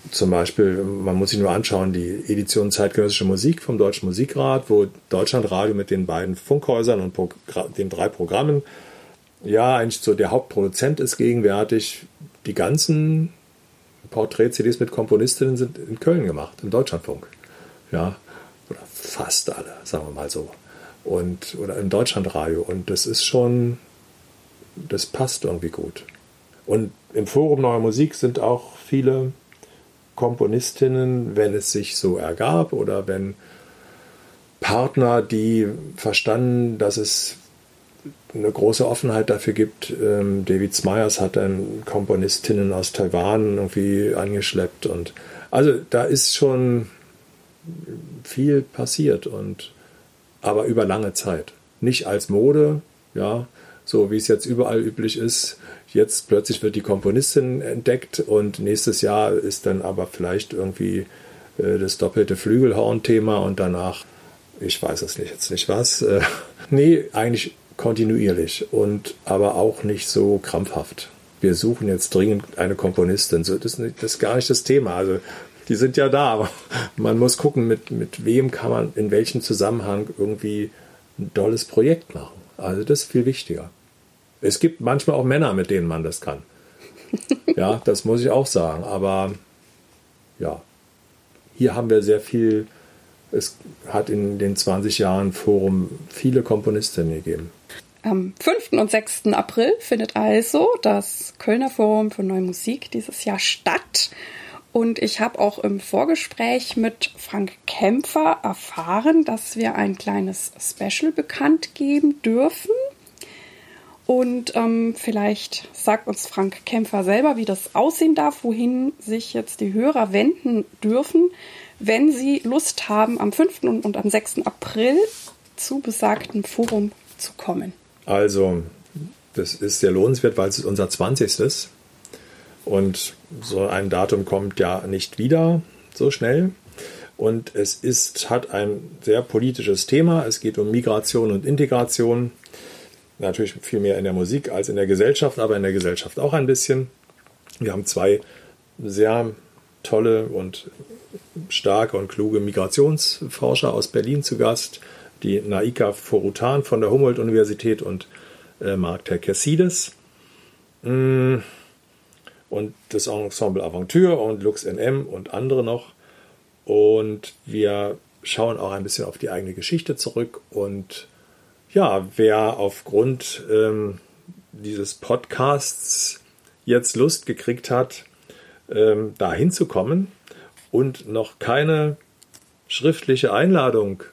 Speaker 2: zum Beispiel, man muss sich nur anschauen, die Edition Zeitgenössische Musik vom Deutschen Musikrat, wo Deutschlandradio mit den beiden Funkhäusern und den drei Programmen, ja, eigentlich so der Hauptproduzent ist gegenwärtig. Die ganzen Porträt-CDs mit Komponistinnen sind in Köln gemacht, im Deutschlandfunk. Ja, oder fast alle, sagen wir mal so. Und, oder im Deutschlandradio. Und das ist schon, das passt irgendwie gut. Und im Forum Neuer Musik sind auch viele Komponistinnen, wenn es sich so ergab oder wenn Partner, die verstanden, dass es eine große Offenheit dafür gibt. Ähm, David Smyers hat dann Komponistinnen aus Taiwan irgendwie angeschleppt und also da ist schon viel passiert und aber über lange Zeit. Nicht als Mode, ja, so wie es jetzt überall üblich ist, Jetzt plötzlich wird die Komponistin entdeckt und nächstes Jahr ist dann aber vielleicht irgendwie äh, das doppelte Flügelhorn-Thema und danach, ich weiß es nicht, jetzt nicht was. Äh, nee, eigentlich kontinuierlich und aber auch nicht so krampfhaft. Wir suchen jetzt dringend eine Komponistin. So, das, das ist gar nicht das Thema. Also die sind ja da, aber man muss gucken, mit, mit wem kann man in welchem Zusammenhang irgendwie ein tolles Projekt machen. Also das ist viel wichtiger. Es gibt manchmal auch Männer, mit denen man das kann. Ja, das muss ich auch sagen. Aber ja, hier haben wir sehr viel. Es hat in den 20 Jahren Forum viele Komponistinnen gegeben.
Speaker 1: Am 5. und 6. April findet also das Kölner Forum für Neue Musik dieses Jahr statt. Und ich habe auch im Vorgespräch mit Frank Kämpfer erfahren, dass wir ein kleines Special bekannt geben dürfen. Und ähm, vielleicht sagt uns Frank Kämpfer selber, wie das aussehen darf, wohin sich jetzt die Hörer wenden dürfen, wenn sie Lust haben, am 5. und am 6. April zu besagtem Forum zu kommen.
Speaker 2: Also, das ist sehr lohnenswert, weil es ist unser 20. ist. Und so ein Datum kommt ja nicht wieder so schnell. Und es ist, hat ein sehr politisches Thema. Es geht um Migration und Integration natürlich viel mehr in der Musik als in der Gesellschaft, aber in der Gesellschaft auch ein bisschen. Wir haben zwei sehr tolle und starke und kluge Migrationsforscher aus Berlin zu Gast, die Naika Forutan von der Humboldt-Universität und äh, Mark Terkesides. Mm. und das Ensemble Aventure und Lux NM und andere noch. Und wir schauen auch ein bisschen auf die eigene Geschichte zurück. Und ja, wer aufgrund ähm, dieses Podcasts jetzt Lust gekriegt hat, ähm, da hinzukommen und noch keine schriftliche Einladung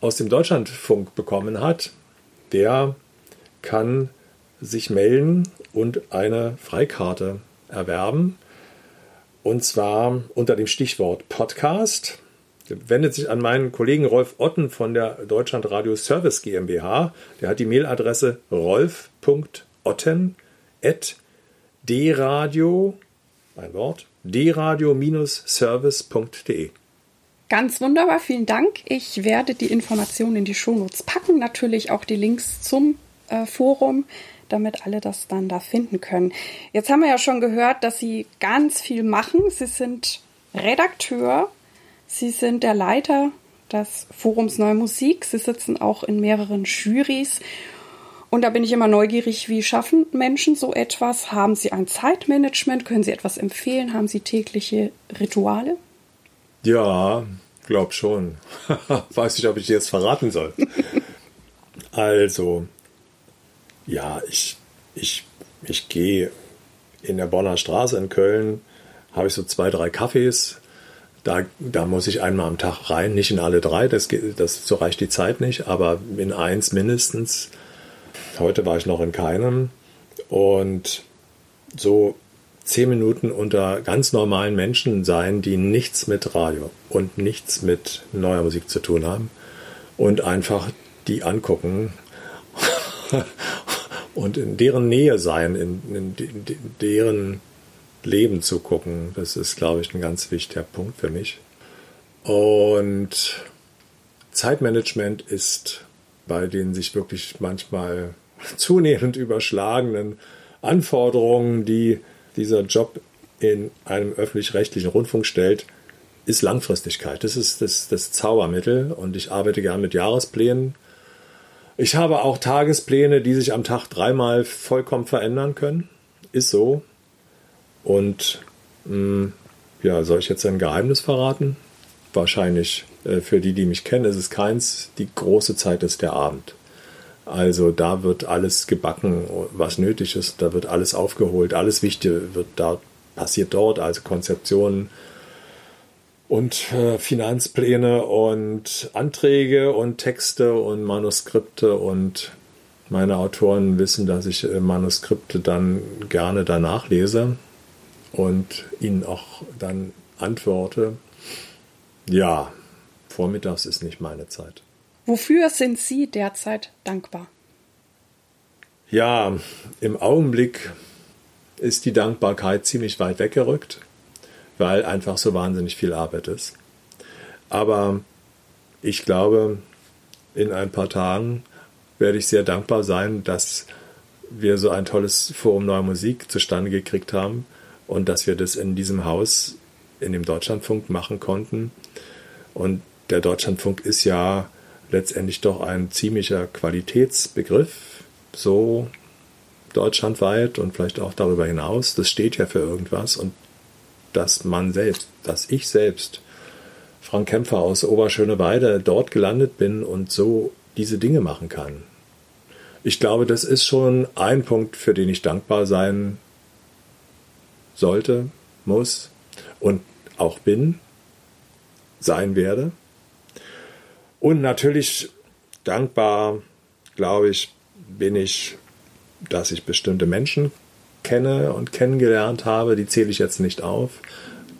Speaker 2: aus dem Deutschlandfunk bekommen hat, der kann sich melden und eine Freikarte erwerben. Und zwar unter dem Stichwort Podcast. Wendet sich an meinen Kollegen Rolf Otten von der Deutschland Radio Service GmbH. Der hat die Mailadresse rolf.otten.dradio, ein Wort, dradio-service.de.
Speaker 1: Ganz wunderbar, vielen Dank. Ich werde die Informationen in die Shownotes packen, natürlich auch die Links zum äh, Forum damit alle das dann da finden können. Jetzt haben wir ja schon gehört, dass Sie ganz viel machen. Sie sind Redakteur, Sie sind der Leiter des Forums Neue Musik, Sie sitzen auch in mehreren Jurys. Und da bin ich immer neugierig, wie schaffen Menschen so etwas? Haben Sie ein Zeitmanagement? Können Sie etwas empfehlen? Haben Sie tägliche Rituale?
Speaker 2: Ja, glaub schon. Weiß nicht, ob ich dir jetzt verraten soll. also, ja, ich, ich, ich gehe in der Bonner Straße in Köln, habe ich so zwei, drei Kaffees. Da, da muss ich einmal am Tag rein, nicht in alle drei, das, das, so reicht die Zeit nicht, aber in eins mindestens. Heute war ich noch in keinem. Und so zehn Minuten unter ganz normalen Menschen sein, die nichts mit Radio und nichts mit neuer Musik zu tun haben. Und einfach die angucken und in deren Nähe sein, in, in, in deren Leben zu gucken. Das ist, glaube ich, ein ganz wichtiger Punkt für mich. Und Zeitmanagement ist bei den sich wirklich manchmal zunehmend überschlagenen Anforderungen, die dieser Job in einem öffentlich-rechtlichen Rundfunk stellt, ist Langfristigkeit. Das ist das, das Zaubermittel und ich arbeite gern mit Jahresplänen ich habe auch Tagespläne, die sich am Tag dreimal vollkommen verändern können. Ist so. Und mh, hm, ja, soll ich jetzt ein Geheimnis verraten? Wahrscheinlich äh, für die, die mich kennen, ist es keins. Die große Zeit ist der Abend. Also da wird alles gebacken, was nötig ist. Da wird alles aufgeholt. Alles Wichtige wird da passiert dort. Also Konzeptionen, und äh, Finanzpläne und Anträge und Texte und Manuskripte und meine Autoren wissen, dass ich äh, Manuskripte dann gerne danach lese und ihnen auch dann antworte. Ja, vormittags ist nicht meine Zeit.
Speaker 1: Wofür sind Sie derzeit dankbar?
Speaker 2: Ja, im Augenblick ist die Dankbarkeit ziemlich weit weggerückt weil einfach so wahnsinnig viel Arbeit ist. Aber ich glaube, in ein paar Tagen werde ich sehr dankbar sein, dass wir so ein tolles Forum Neue Musik zustande gekriegt haben und dass wir das in diesem Haus, in dem Deutschlandfunk machen konnten. Und der Deutschlandfunk ist ja letztendlich doch ein ziemlicher Qualitätsbegriff, so deutschlandweit und vielleicht auch darüber hinaus. Das steht ja für irgendwas und dass man selbst, dass ich selbst, Frank Kämpfer aus Oberschöneweide, dort gelandet bin und so diese Dinge machen kann. Ich glaube, das ist schon ein Punkt, für den ich dankbar sein sollte, muss und auch bin, sein werde. Und natürlich dankbar, glaube ich, bin ich, dass ich bestimmte Menschen kenne und kennengelernt habe, die zähle ich jetzt nicht auf,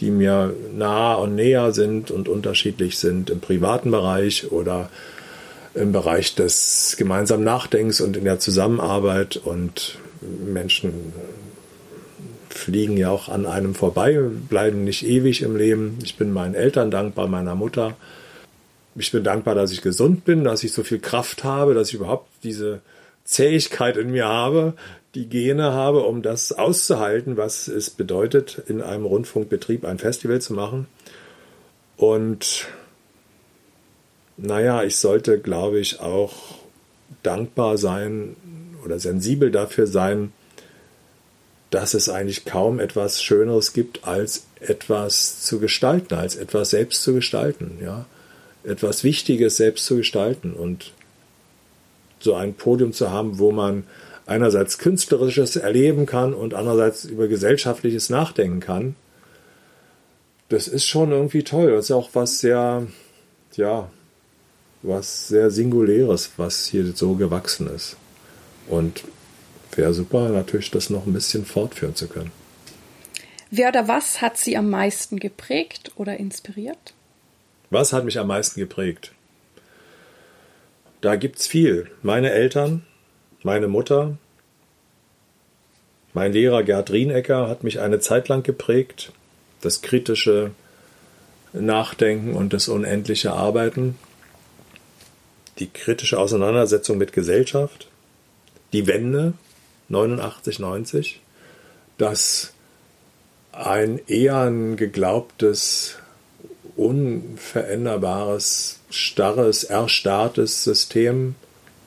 Speaker 2: die mir nah und näher sind und unterschiedlich sind im privaten Bereich oder im Bereich des gemeinsamen Nachdenkens und in der Zusammenarbeit und Menschen fliegen ja auch an einem vorbei, bleiben nicht ewig im Leben. Ich bin meinen Eltern dankbar, meiner Mutter. Ich bin dankbar, dass ich gesund bin, dass ich so viel Kraft habe, dass ich überhaupt diese Zähigkeit in mir habe, die Gene habe, um das auszuhalten, was es bedeutet, in einem Rundfunkbetrieb ein Festival zu machen. Und naja, ich sollte, glaube ich, auch dankbar sein oder sensibel dafür sein, dass es eigentlich kaum etwas Schöneres gibt, als etwas zu gestalten, als etwas selbst zu gestalten, ja. Etwas Wichtiges selbst zu gestalten und so ein Podium zu haben, wo man einerseits künstlerisches erleben kann und andererseits über gesellschaftliches nachdenken kann. Das ist schon irgendwie toll. Das ist auch was sehr, ja, was sehr Singuläres, was hier so gewachsen ist. Und wäre super, natürlich das noch ein bisschen fortführen zu können.
Speaker 1: Wer oder was hat Sie am meisten geprägt oder inspiriert?
Speaker 2: Was hat mich am meisten geprägt? Da gibt es viel. Meine Eltern, meine Mutter, mein Lehrer Gerd Rienecker hat mich eine Zeit lang geprägt. Das kritische Nachdenken und das unendliche Arbeiten. Die kritische Auseinandersetzung mit Gesellschaft. Die Wende, 89, 90, dass ein eher ein geglaubtes, unveränderbares, starres, erstarrtes System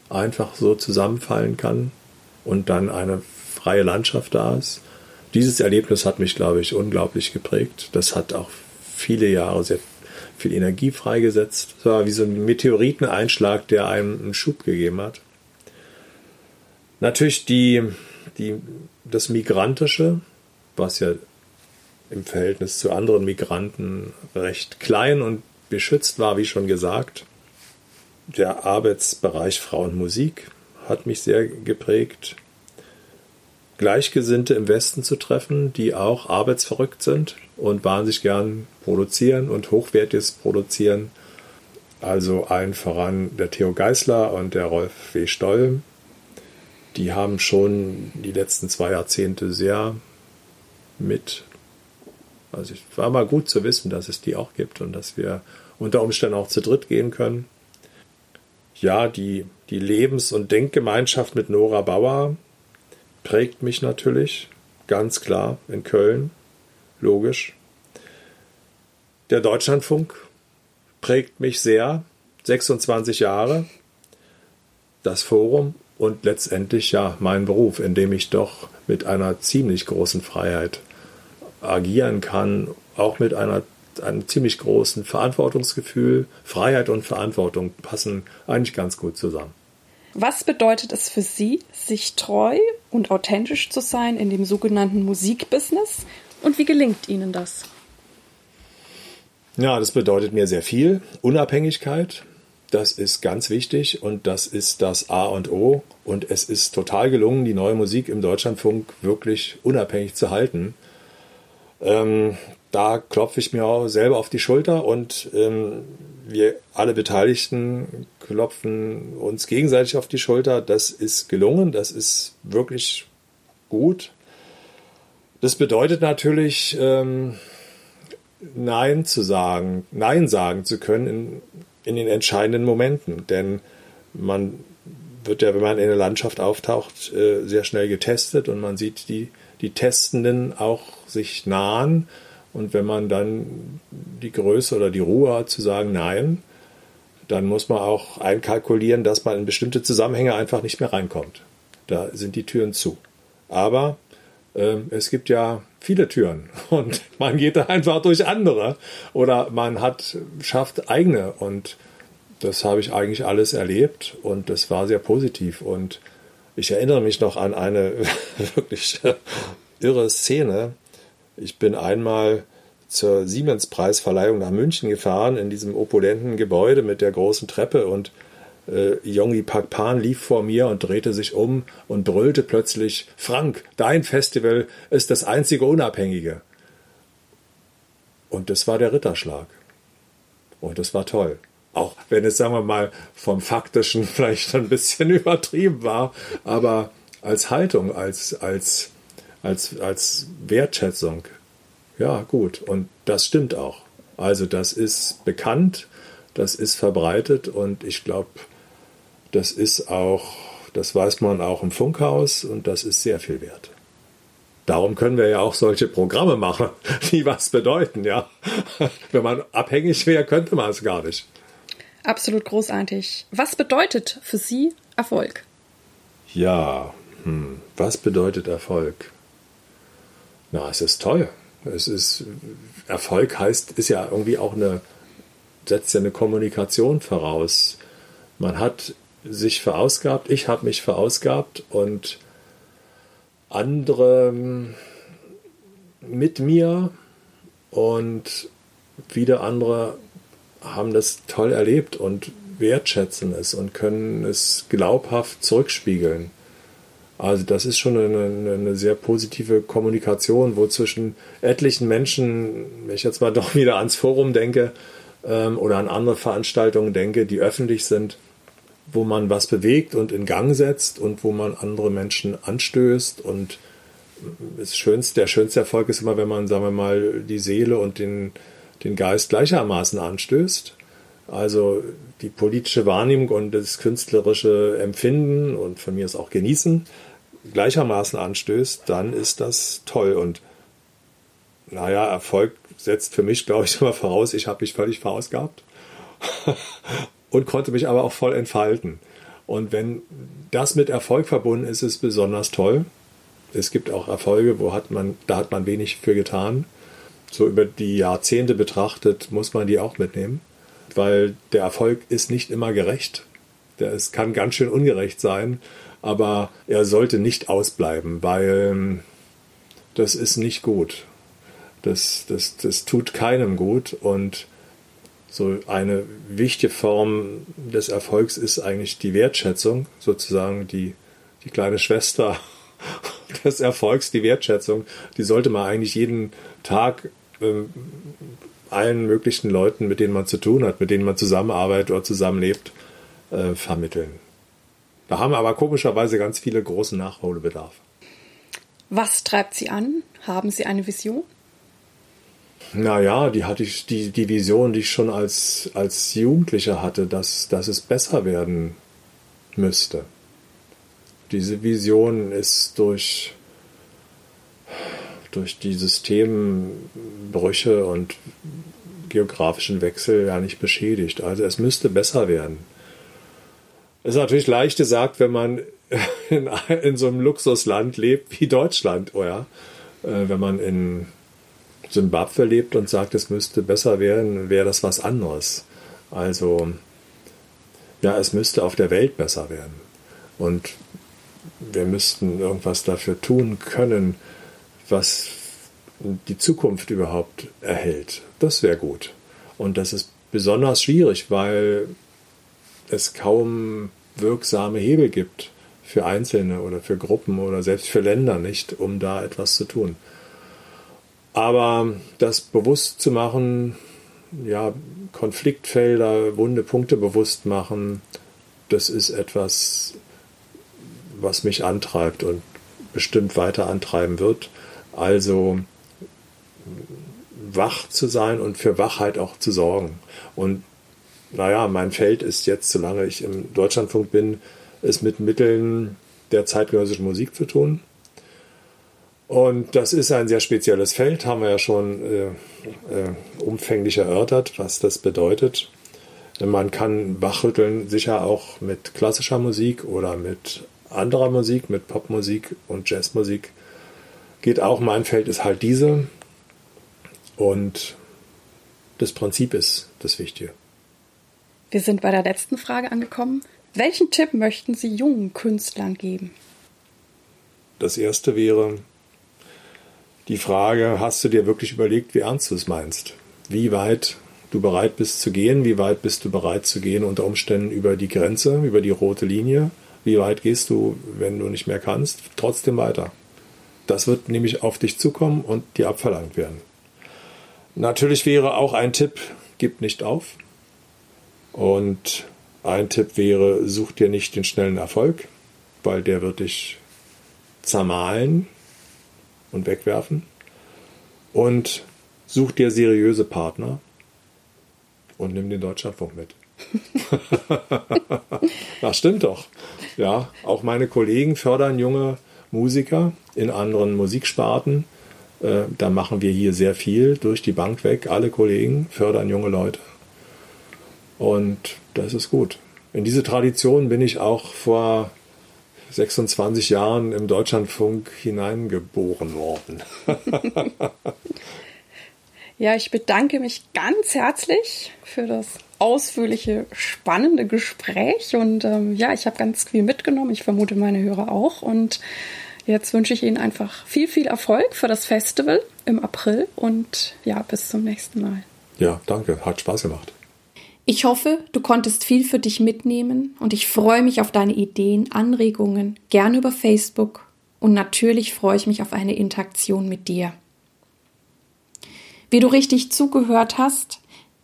Speaker 2: einfach so zusammenfallen kann und dann eine freie Landschaft da ist. Dieses Erlebnis hat mich, glaube ich, unglaublich geprägt. Das hat auch viele Jahre sehr viel Energie freigesetzt. Es war wie so ein Meteoriteneinschlag, der einem einen Schub gegeben hat. Natürlich die, die, das Migrantische, was ja im Verhältnis zu anderen Migranten recht klein und beschützt war, wie schon gesagt. Der Arbeitsbereich Frau und Musik hat mich sehr geprägt. Gleichgesinnte im Westen zu treffen, die auch arbeitsverrückt sind und wahnsinnig gern produzieren und hochwertiges produzieren. Also allen voran der Theo Geisler und der Rolf W. Stoll, die haben schon die letzten zwei Jahrzehnte sehr mit. Also es war mal gut zu wissen, dass es die auch gibt und dass wir unter Umständen auch zu dritt gehen können. Ja, die, die Lebens- und Denkgemeinschaft mit Nora Bauer prägt mich natürlich, ganz klar, in Köln, logisch. Der Deutschlandfunk prägt mich sehr, 26 Jahre. Das Forum und letztendlich ja mein Beruf, in dem ich doch mit einer ziemlich großen Freiheit agieren kann, auch mit einer, einem ziemlich großen Verantwortungsgefühl. Freiheit und Verantwortung passen eigentlich ganz gut zusammen.
Speaker 1: Was bedeutet es für Sie, sich treu und authentisch zu sein in dem sogenannten Musikbusiness und wie gelingt Ihnen das?
Speaker 2: Ja, das bedeutet mir sehr viel. Unabhängigkeit, das ist ganz wichtig und das ist das A und O. Und es ist total gelungen, die neue Musik im Deutschlandfunk wirklich unabhängig zu halten. Ähm, da klopfe ich mir auch selber auf die Schulter und ähm, wir alle Beteiligten klopfen uns gegenseitig auf die Schulter. Das ist gelungen, das ist wirklich gut. Das bedeutet natürlich, ähm, Nein zu sagen, Nein sagen zu können in, in den entscheidenden Momenten. Denn man wird ja, wenn man in der Landschaft auftaucht, äh, sehr schnell getestet und man sieht die, die Testenden auch sich nahen. Und wenn man dann die Größe oder die Ruhe hat zu sagen Nein, dann muss man auch einkalkulieren, dass man in bestimmte Zusammenhänge einfach nicht mehr reinkommt. Da sind die Türen zu. Aber es gibt ja viele Türen und man geht da einfach durch andere oder man hat schafft eigene und das habe ich eigentlich alles erlebt und das war sehr positiv und ich erinnere mich noch an eine wirklich irre Szene. Ich bin einmal zur Siemens-Preisverleihung nach München gefahren in diesem opulenten Gebäude mit der großen Treppe und äh, Yongi Pakpan lief vor mir und drehte sich um und brüllte plötzlich: Frank, dein Festival ist das einzige Unabhängige. Und das war der Ritterschlag. Und das war toll. Auch wenn es, sagen wir mal, vom Faktischen vielleicht ein bisschen übertrieben war, aber als Haltung, als, als, als, als Wertschätzung. Ja, gut. Und das stimmt auch. Also das ist bekannt, das ist verbreitet und ich glaube, das ist auch, das weiß man auch im Funkhaus und das ist sehr viel wert. Darum können wir ja auch solche Programme machen, die was bedeuten, ja. Wenn man abhängig wäre, könnte man es gar nicht.
Speaker 1: Absolut großartig. Was bedeutet für Sie Erfolg?
Speaker 2: Ja, hm, was bedeutet Erfolg? Na, es ist toll. Es ist, Erfolg heißt, ist ja irgendwie auch eine, setzt ja eine Kommunikation voraus. Man hat sich verausgabt, ich habe mich verausgabt und andere mit mir und wieder andere haben das toll erlebt und wertschätzen es und können es glaubhaft zurückspiegeln. Also das ist schon eine, eine, sehr positive Kommunikation, wo zwischen etlichen Menschen, wenn ich jetzt mal doch wieder ans Forum denke ähm, oder an andere Veranstaltungen denke, die öffentlich sind, wo man was bewegt und in Gang setzt und wo man andere Menschen anstößt und das schönste, der schönste Erfolg ist immer, wenn man, sagen wir mal, die Seele und den, den Geist gleichermaßen anstößt. Also die politische Wahrnehmung und das künstlerische Empfinden und von mir ist auch genießen gleichermaßen anstößt, dann ist das toll. Und naja, Erfolg setzt für mich, glaube ich, immer voraus, ich habe mich völlig verausgabt und konnte mich aber auch voll entfalten. Und wenn das mit Erfolg verbunden ist, ist es besonders toll. Es gibt auch Erfolge, wo hat man, da hat man wenig für getan. So über die Jahrzehnte betrachtet muss man die auch mitnehmen, weil der Erfolg ist nicht immer gerecht. Der, es kann ganz schön ungerecht sein aber er sollte nicht ausbleiben, weil ähm, das ist nicht gut. Das, das, das tut keinem gut und so eine wichtige Form des Erfolgs ist eigentlich die Wertschätzung, sozusagen die, die kleine Schwester des Erfolgs, die Wertschätzung. Die sollte man eigentlich jeden Tag ähm, allen möglichen Leuten, mit denen man zu tun hat, mit denen man zusammenarbeitet oder zusammenlebt, äh, vermitteln. Da haben aber komischerweise ganz viele großen Nachholbedarf.
Speaker 1: Was treibt Sie an? Haben Sie eine Vision?
Speaker 2: Naja, die hatte ich, die, die Vision, die ich schon als, als Jugendlicher hatte, dass, dass es besser werden müsste. Diese Vision ist durch, durch die Systembrüche und geografischen Wechsel ja nicht beschädigt. Also es müsste besser werden. Es ist natürlich leicht gesagt, wenn man in, in so einem Luxusland lebt wie Deutschland, oder? Oh äh, wenn man in Simbabwe lebt und sagt, es müsste besser werden, wäre das was anderes. Also, ja, es müsste auf der Welt besser werden. Und wir müssten irgendwas dafür tun können, was die Zukunft überhaupt erhält. Das wäre gut. Und das ist besonders schwierig, weil es kaum wirksame Hebel gibt für Einzelne oder für Gruppen oder selbst für Länder nicht, um da etwas zu tun. Aber das bewusst zu machen, ja, Konfliktfelder, wunde Punkte bewusst machen, das ist etwas, was mich antreibt und bestimmt weiter antreiben wird. Also wach zu sein und für Wachheit auch zu sorgen. Und naja, mein Feld ist jetzt, solange ich im Deutschlandfunk bin, ist mit Mitteln der zeitgenössischen Musik zu tun. Und das ist ein sehr spezielles Feld, haben wir ja schon äh, äh, umfänglich erörtert, was das bedeutet. Man kann wachrütteln sicher auch mit klassischer Musik oder mit anderer Musik, mit Popmusik und Jazzmusik. Geht auch, mein Feld ist halt diese. Und das Prinzip ist das Wichtige.
Speaker 1: Wir sind bei der letzten Frage angekommen. Welchen Tipp möchten Sie jungen Künstlern geben?
Speaker 2: Das erste wäre die Frage, hast du dir wirklich überlegt, wie ernst du es meinst? Wie weit du bereit bist zu gehen? Wie weit bist du bereit zu gehen unter Umständen über die Grenze, über die rote Linie? Wie weit gehst du, wenn du nicht mehr kannst, trotzdem weiter? Das wird nämlich auf dich zukommen und dir abverlangt werden. Natürlich wäre auch ein Tipp, gib nicht auf. Und ein Tipp wäre, such dir nicht den schnellen Erfolg, weil der wird dich zermahlen und wegwerfen. Und such dir seriöse Partner und nimm den Deutschlandfunk mit. das stimmt doch. Ja, auch meine Kollegen fördern junge Musiker in anderen Musiksparten. Äh, da machen wir hier sehr viel durch die Bank weg. Alle Kollegen fördern junge Leute. Und das ist gut. In diese Tradition bin ich auch vor 26 Jahren im Deutschlandfunk hineingeboren worden.
Speaker 1: ja, ich bedanke mich ganz herzlich für das ausführliche, spannende Gespräch und ähm, ja, ich habe ganz viel mitgenommen. Ich vermute meine Hörer auch und jetzt wünsche ich Ihnen einfach viel, viel Erfolg für das Festival im April und ja, bis zum nächsten Mal.
Speaker 2: Ja, danke, hat Spaß gemacht.
Speaker 1: Ich hoffe, du konntest viel für dich mitnehmen und ich freue mich auf deine Ideen, Anregungen, gerne über Facebook und natürlich freue ich mich auf eine Interaktion mit dir. Wie du richtig zugehört hast,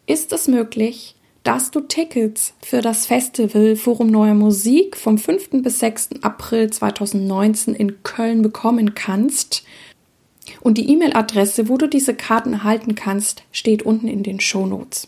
Speaker 1: ist es möglich, dass du Tickets für das Festival Forum Neue Musik vom 5. bis 6. April 2019 in Köln bekommen kannst. Und die E-Mail-Adresse, wo du diese Karten erhalten kannst, steht unten in den Shownotes.